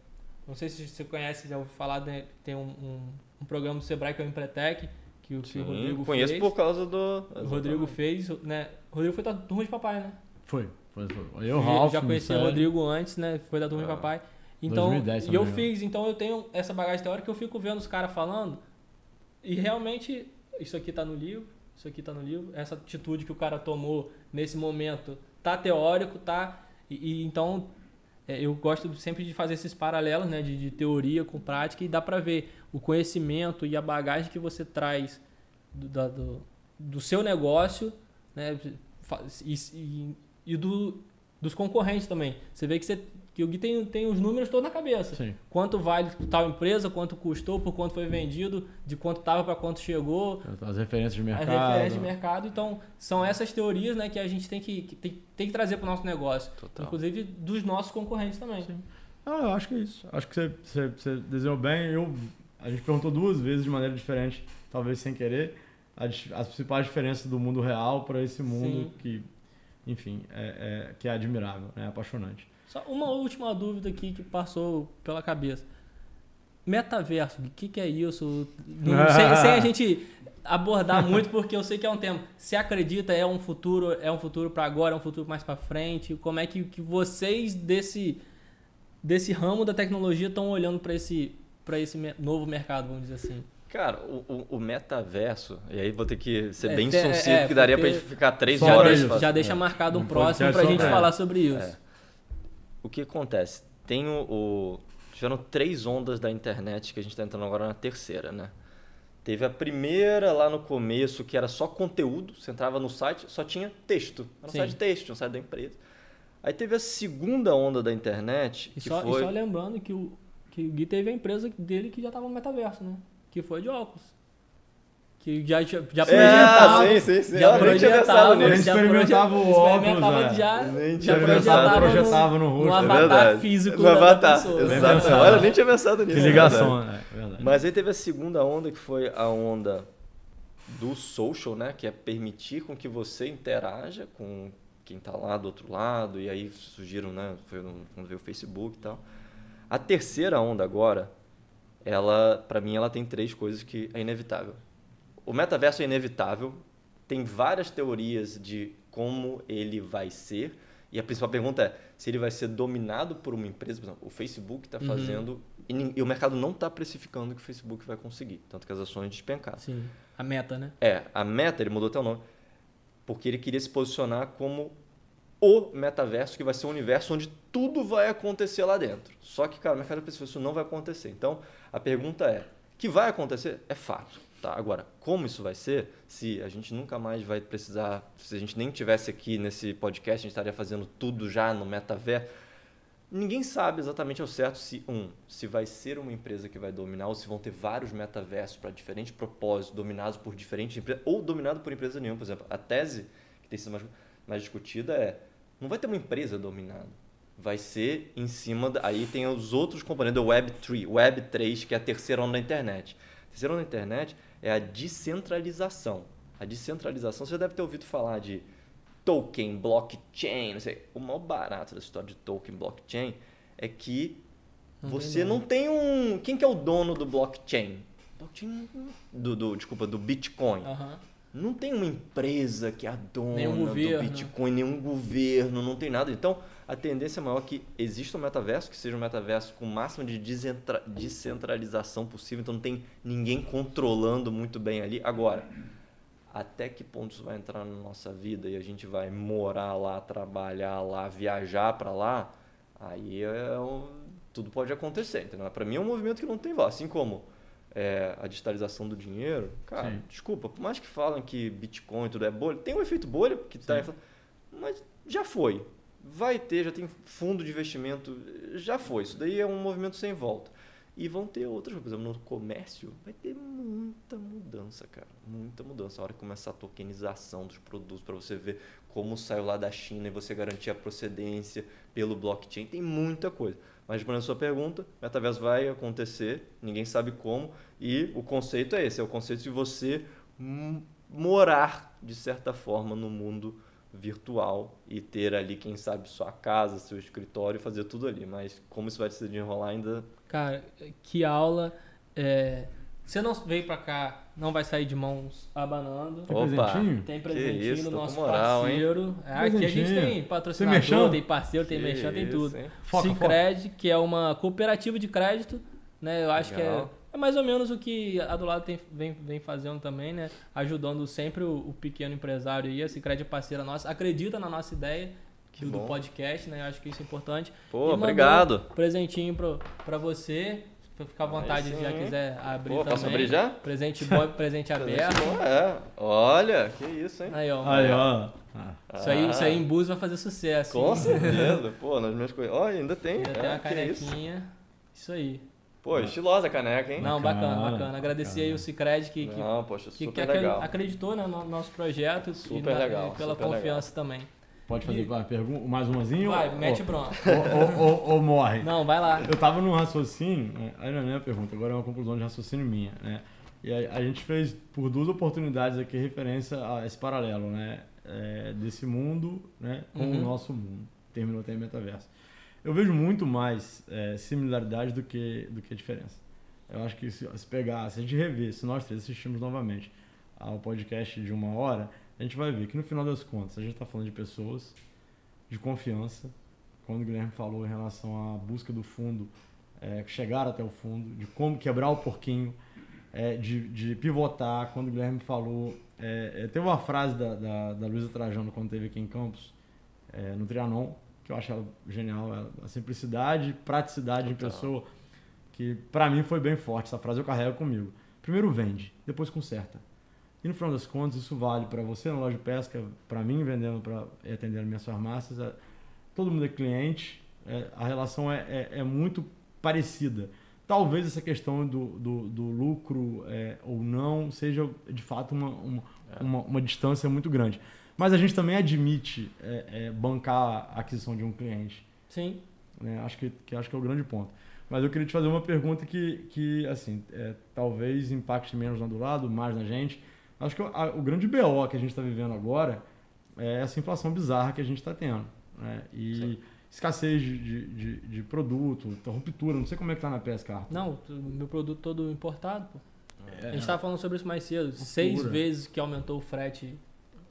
não sei se você conhece, já ouviu falar, né? tem um, um, um, programa do Sebrae que é o Empretec, que o, Sim, o Rodrigo conheço fez. por causa do... O Rodrigo fez, né? O Rodrigo foi da turma de papai, né? Foi. foi, foi. Eu, Ralph, já conheci o Rodrigo antes, né? Foi da turma ah. de papai. Então, 2010, e eu fiz, então eu tenho essa bagagem teórica que eu fico vendo os caras falando e realmente isso aqui tá no livro, isso aqui está no livro, essa atitude que o cara tomou nesse momento tá teórico, tá. E, e então eu gosto sempre de fazer esses paralelos, né, de, de teoria com prática e dá para ver o conhecimento e a bagagem que você traz do, do, do seu negócio, né, e, e, e do, dos concorrentes também. Você vê que você que o Gui tem, tem os números todos na cabeça. Sim. Quanto vale tal empresa, quanto custou, por quanto foi vendido, de quanto estava para quanto chegou. As referências de mercado. As referências de mercado. Então, são essas teorias né, que a gente tem que, que tem, tem, que trazer para o nosso negócio. Total. Inclusive dos nossos concorrentes também. Sim. Ah, eu acho que é isso. Acho que você, você, você desenhou bem. Eu, a gente perguntou duas vezes de maneira diferente, talvez sem querer, as, as principais diferenças do mundo real para esse mundo Sim. que, enfim, é, é, que é admirável, é apaixonante. Só uma última dúvida aqui que passou pela cabeça. Metaverso, o que, que é isso? sem, sem, a gente abordar muito, porque eu sei que é um tema. Se acredita, é um futuro, é um futuro para agora, é um futuro mais para frente? Como é que, que vocês desse, desse ramo da tecnologia estão olhando para esse, esse novo mercado, vamos dizer assim? Cara, o, o, metaverso, e aí vou ter que ser é, bem é, sucinto, é, que daria pra gente ficar três horas. Já, já deixa marcado um, um próximo pra gente falar sobre isso. O que acontece? Tem o, o, tiveram três ondas da internet que a gente está entrando agora na terceira, né? Teve a primeira lá no começo, que era só conteúdo. Você entrava no site, só tinha texto. Era um Sim. site de texto, um site da empresa. Aí teve a segunda onda da internet, E que só, e foi... só lembrando que o, que o Gui teve a empresa dele que já tava no metaverso, né? Que foi de óculos. Que já, já, já É, projetava. sim, sim, sim. Já Eu nem tinha pensado projetava, já experimentava o óculos, experimentava é. já, Nem já projetava, no no, rosto, no é avatar verdade. físico No avatar, pessoa. Exato. Olha, nem tinha pensado nisso. Que é ligação, verdade. é verdade. Mas aí teve a segunda onda, que foi a onda do social, né? Que é permitir com que você interaja com quem está lá do outro lado. E aí surgiram, né? Foi no- quando veio o Facebook e tal. A terceira onda agora, ela, para mim, ela tem três coisas que é inevitável. O metaverso é inevitável. Tem várias teorias de como ele vai ser. E a principal pergunta é se ele vai ser dominado por uma empresa. Por exemplo, o Facebook está Uhum. fazendo. E, nin- e o mercado não está precificando que o Facebook vai conseguir. Tanto que as ações despencaram. Sim, a meta, né? É, a Meta, ele mudou até o nome, porque ele queria se posicionar como o metaverso, que vai ser um universo onde tudo vai acontecer lá dentro. Só que, cara, o mercado pensou isso não vai acontecer. Então, a pergunta é, que vai acontecer? É fato. Tá? Agora, como isso vai ser? Se a gente nunca mais vai precisar, se a gente nem tivesse aqui nesse podcast, a gente estaria fazendo tudo já no metaverso. Ninguém sabe exatamente ao certo se, um, se vai ser uma empresa que vai dominar ou se vão ter vários metaversos para diferentes propósitos, dominados por diferentes empresas, ou dominado por empresa nenhuma. Por exemplo, a tese que tem sido mais, mais discutida é, não vai ter uma empresa dominada. Vai ser em cima, da, aí tem os outros componentes do Web3, Web3, que é a terceira onda da internet. A terceira onda da internet é a descentralização. A descentralização, você já deve ter ouvido falar de token, blockchain, não sei. O maior barato da história de token, blockchain é que Não você não tem um. Quem que é o dono do blockchain? Blockchain do, do desculpa, do Bitcoin. Aham. Não tem uma empresa que é a dona do. Bitcoin, nenhum governo, não tem nada. Então, a tendência maior é que exista um metaverso, que seja um metaverso com o máximo de descentralização possível, então não tem ninguém controlando muito bem ali. Agora, até que ponto isso vai entrar na nossa vida e a gente vai morar lá, trabalhar lá, viajar para lá, aí é um- tudo pode acontecer, entendeu? Para mim é um movimento que não tem volta, assim como é, a digitalização do dinheiro, cara, Sim. desculpa, por mais que falam que Bitcoin e tudo é bolha, tem um efeito bolha que tá, mas já foi. Vai ter, já tem fundo de investimento, já foi. Isso daí é um movimento sem volta. E vão ter outras, por exemplo, no comércio, vai ter muita mudança, cara. Muita mudança. A hora que começar a tokenização dos produtos, para você ver como saiu lá da China e você garantir a procedência pelo blockchain, tem muita coisa. Mas respondendo a sua pergunta, metaverso vai acontecer, ninguém sabe como, e o conceito é esse, é o conceito de você morar, de certa forma, no mundo virtual e ter ali, quem sabe, sua casa, seu escritório e fazer tudo ali. Mas como isso vai se desenrolar ainda Cara, que aula. É... Você não veio pra cá, não vai sair de mãos abanando. Tem Opa, presentinho? Tem presentinho isso, com nosso moral, hein? parceiro. É, aqui a gente Presentinho. tem Tem patrocinador, merchan? tem parceiro, tem Que merchan, tem isso, tudo. Foca, Sicredi, que é uma cooperativa de crédito, né? Eu acho que é, Legal. É mais ou menos o que a do lado tem, vem, vem fazendo também, né? Ajudando sempre o, o pequeno empresário aí. A Sicredi é parceira nossa, acredita na nossa ideia Que do, bom. podcast, né? Eu acho que isso é importante. Pô, E obrigado. um presentinho pro, pra você. Fica à vontade se já quiser abrir Pô, também. posso abrir já? Presente bom, presente aberto. Bom, É, olha, que isso, hein? Aí, ó. Aí, ó. Ah, Isso aí, isso aí em Bus vai fazer sucesso. Com hein? certeza. Pô, nas minhas coisas. Olha, ainda tem. Ainda é, tem uma que isso. canequinha. Isso aí. Pô, estilosa a caneca, hein? Não, bacana, Bacana, bacana. Agradecer bacana. aí o Cicred que, que, Não, poxa, que, super que legal. acreditou né, no nosso projeto e Super na- legal, e pela super confiança também. pode fazer uma pergunta, mais umazinha? Vai, ou, mete ou, bronca. ou, ou, ou morre? Não, vai lá. Eu tava num raciocínio, né? aí não é minha pergunta, agora é uma conclusão de raciocínio minha, né? E a, a gente fez por duas oportunidades aqui referência a esse paralelo, né? É, desse mundo, né? Com Uhum. o nosso mundo. Terminou até metaverso. Eu vejo muito mais é, similaridade do que, do que diferença. Eu acho que se, se pegar, se a gente rever, se nós três assistimos novamente ao podcast de uma hora, a gente vai ver que no final das contas a gente está falando de pessoas, de confiança, quando o Guilherme falou em relação à busca do fundo, é, chegar até o fundo, de como quebrar o porquinho, é, de, de pivotar, quando o Guilherme falou. É, é, teve uma frase da, da, da Luísa Trajano quando teve aqui em Campos, é, no Trianon, que eu acho ela genial, a simplicidade, praticidade em Total. pessoa, que pra mim foi bem forte. Essa frase eu carrego comigo. primeiro vende, depois conserta. E no final das contas, isso vale para você na loja de pesca, para mim vendendo para atendendo minhas farmácias. É, todo mundo é cliente, é, a relação é, é, é, muito parecida. Talvez essa questão do, do, do lucro é, ou não seja de fato uma, uma, é. uma, uma, distância muito grande. Mas a gente também admite é, bancar a aquisição de um cliente. Sim. Né? Acho que, que acho que é o grande ponto. Mas eu queria te fazer uma pergunta que, que assim, talvez impacte menos lá do lado, mais na gente Acho que a, o grande BO que a gente está vivendo agora é essa inflação bizarra que a gente está tendo. Né? E Sim. escassez de, de, de, de, produto, ruptura, não sei como é que tá na pesca. Não, meu produto todo importado, pô. É. A gente estava falando sobre isso mais cedo. Ruptura. Seis vezes que aumentou o frete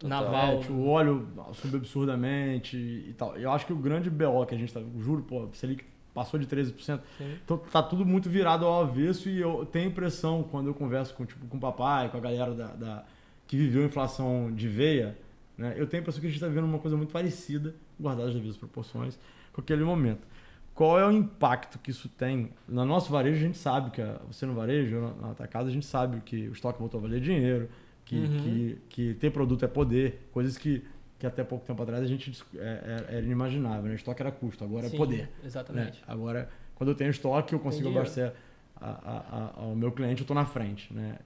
naval. É, tipo, o óleo subiu absurdamente e tal. Eu acho que o grande BO que a gente está... Juro, pô, Selic passou de 13%. Sim. Então tá tudo muito virado ao avesso e eu tenho impressão, quando eu converso com, tipo, com o papai, com a galera da, da que viveu a inflação de veia, né, eu tenho a impressão que a gente está vivendo uma coisa muito parecida, guardadas as devidas proporções, com aquele momento. Qual é o impacto que isso tem? No nosso varejo, a gente sabe que você no varejo, na, na casa, a gente sabe que o estoque voltou a valer dinheiro, que, uhum. que, que ter produto é poder, coisas que que até pouco tempo atrás a gente é, é, era inimaginável. Né? Estoque era custo, agora é Sim, é poder. Exatamente. Né? Agora, quando eu tenho estoque, eu consigo abastecer a, a, a, ao meu cliente, eu estou na frente. Né?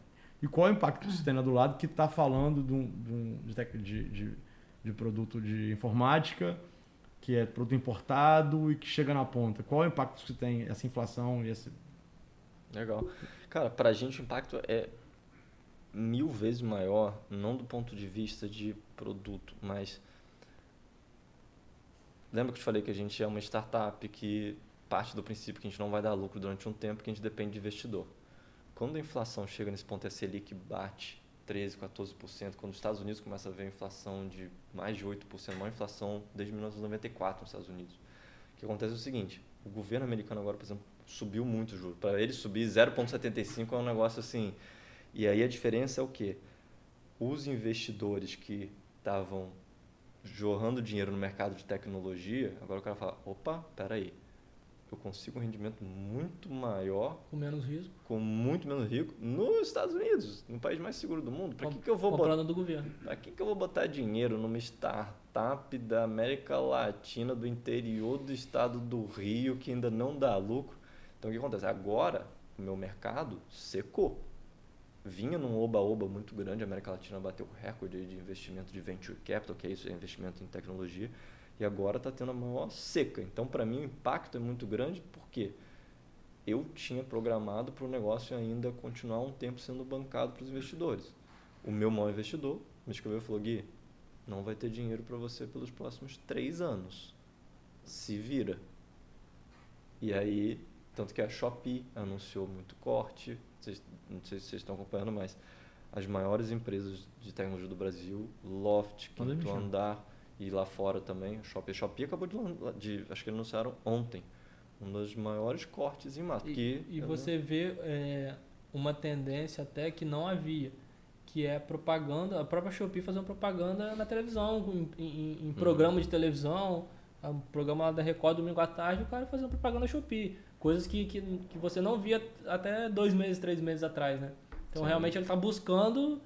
E qual é o impacto que você tem do lado que está falando de, um, de, de, de, produto de informática, que é produto importado e que chega na ponta? Qual é o impacto que você tem, essa inflação e esse... Legal. Cara, para a gente o impacto é mil vezes maior, não do ponto de vista de produto, mas lembra que eu te falei que a gente é uma startup que parte do princípio que a gente não vai dar lucro durante um tempo, que a gente depende de investidor. Quando a inflação chega nesse ponto, a Selic bate 13, 14%, quando os Estados Unidos começa a ver a inflação de mais de 8%, a maior inflação desde 1994 nos Estados Unidos. O que acontece é o seguinte, o governo americano agora, por exemplo, subiu muito o juro. Para ele subir 0,75 é um negócio assim e aí a diferença é o quê? Os investidores que estavam jorrando dinheiro no mercado de tecnologia, agora o cara fala, opa, peraí, eu consigo um rendimento muito maior... Com menos risco. Com muito menos risco nos Estados Unidos, no país mais seguro do mundo. Para que, que eu vou botar... do governo. Para que, que eu vou botar dinheiro numa startup da América Latina, do interior do estado do Rio, que ainda não dá lucro? Então o que acontece? Agora, o meu mercado secou vinha num oba-oba muito grande, a América Latina bateu recorde de investimento de venture capital, que é isso, é investimento em tecnologia, e agora está tendo a maior seca. Então, para mim, o impacto é muito grande porque eu tinha programado para o negócio ainda continuar um tempo sendo bancado para os investidores. O meu maior investidor me escreveu e falou, Gui, não vai ter dinheiro para você pelos próximos três anos. Se vira. E aí, tanto que a Shopee anunciou muito corte, vocês, não sei se vocês estão acompanhando, mas as maiores empresas de tecnologia do Brasil, Loft, Quinto Andar e lá fora também, Shopee. Shopee acabou de, de acho que anunciaram ontem, um dos maiores cortes em massa. E, e você vê é, uma tendência até que não havia, que é propaganda, a própria Shopee fazendo propaganda na televisão, em, em, em programa uhum. de televisão, um programa da Record domingo à tarde, o cara fazendo propaganda Shopee. Coisas que, que, que você não via até dois meses, três meses atrás, né? Então, Sim. realmente, ele está buscando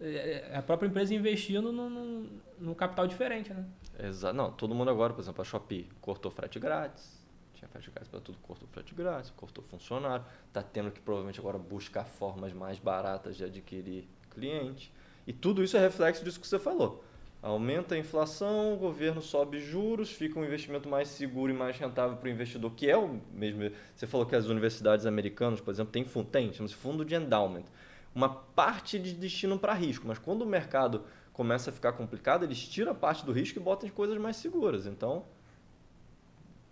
é, é, a própria empresa investindo num, num capital diferente, né? Exato. Não, todo mundo agora, por exemplo, a Shopee cortou frete grátis. Tinha frete grátis para tudo, cortou frete grátis, cortou funcionário. Está tendo que provavelmente agora buscar formas mais baratas de adquirir cliente. E tudo isso é reflexo disso que você falou. Aumenta a inflação, o governo sobe juros, fica um investimento mais seguro e mais rentável para o investidor, que é o mesmo. Você falou que as universidades americanas, por exemplo, têm fundo, tem, chama-se fundo de endowment. Uma parte de destino para risco, mas quando o mercado começa a ficar complicado, eles tiram a parte do risco e botam em coisas mais seguras. Então,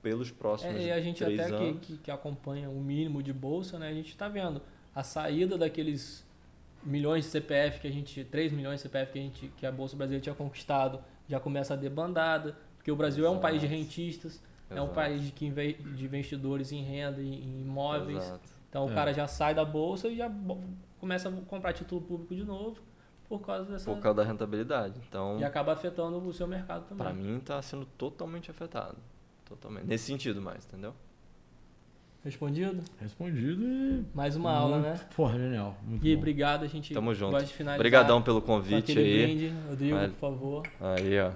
pelos próximos é, e a gente até que, que, que, acompanha o mínimo de bolsa, né, a gente está vendo a saída daqueles milhões de CPF que a gente, 3 milhões de CPF que a gente que a bolsa brasileira tinha conquistado, já começa a debandada, porque o Brasil Exato. é um país de rentistas, Exato. é um país de, que de investidores em renda, em imóveis. Exato. Então o é. cara já sai da bolsa e já começa a comprar título público de novo por causa dessa por causa da rentabilidade. Então e acaba afetando o seu mercado também. Para mim está sendo totalmente afetado, totalmente. Nesse sentido mais, entendeu? Respondido? Respondido e. Mais uma aula, muito, né? Porra, genial. Muito Gui, bom. obrigado. A gente Tamo junto. gosta de finalizar. Obrigadão pelo convite aí. brinde. Rodrigo, Vale. por favor. Aí, ó.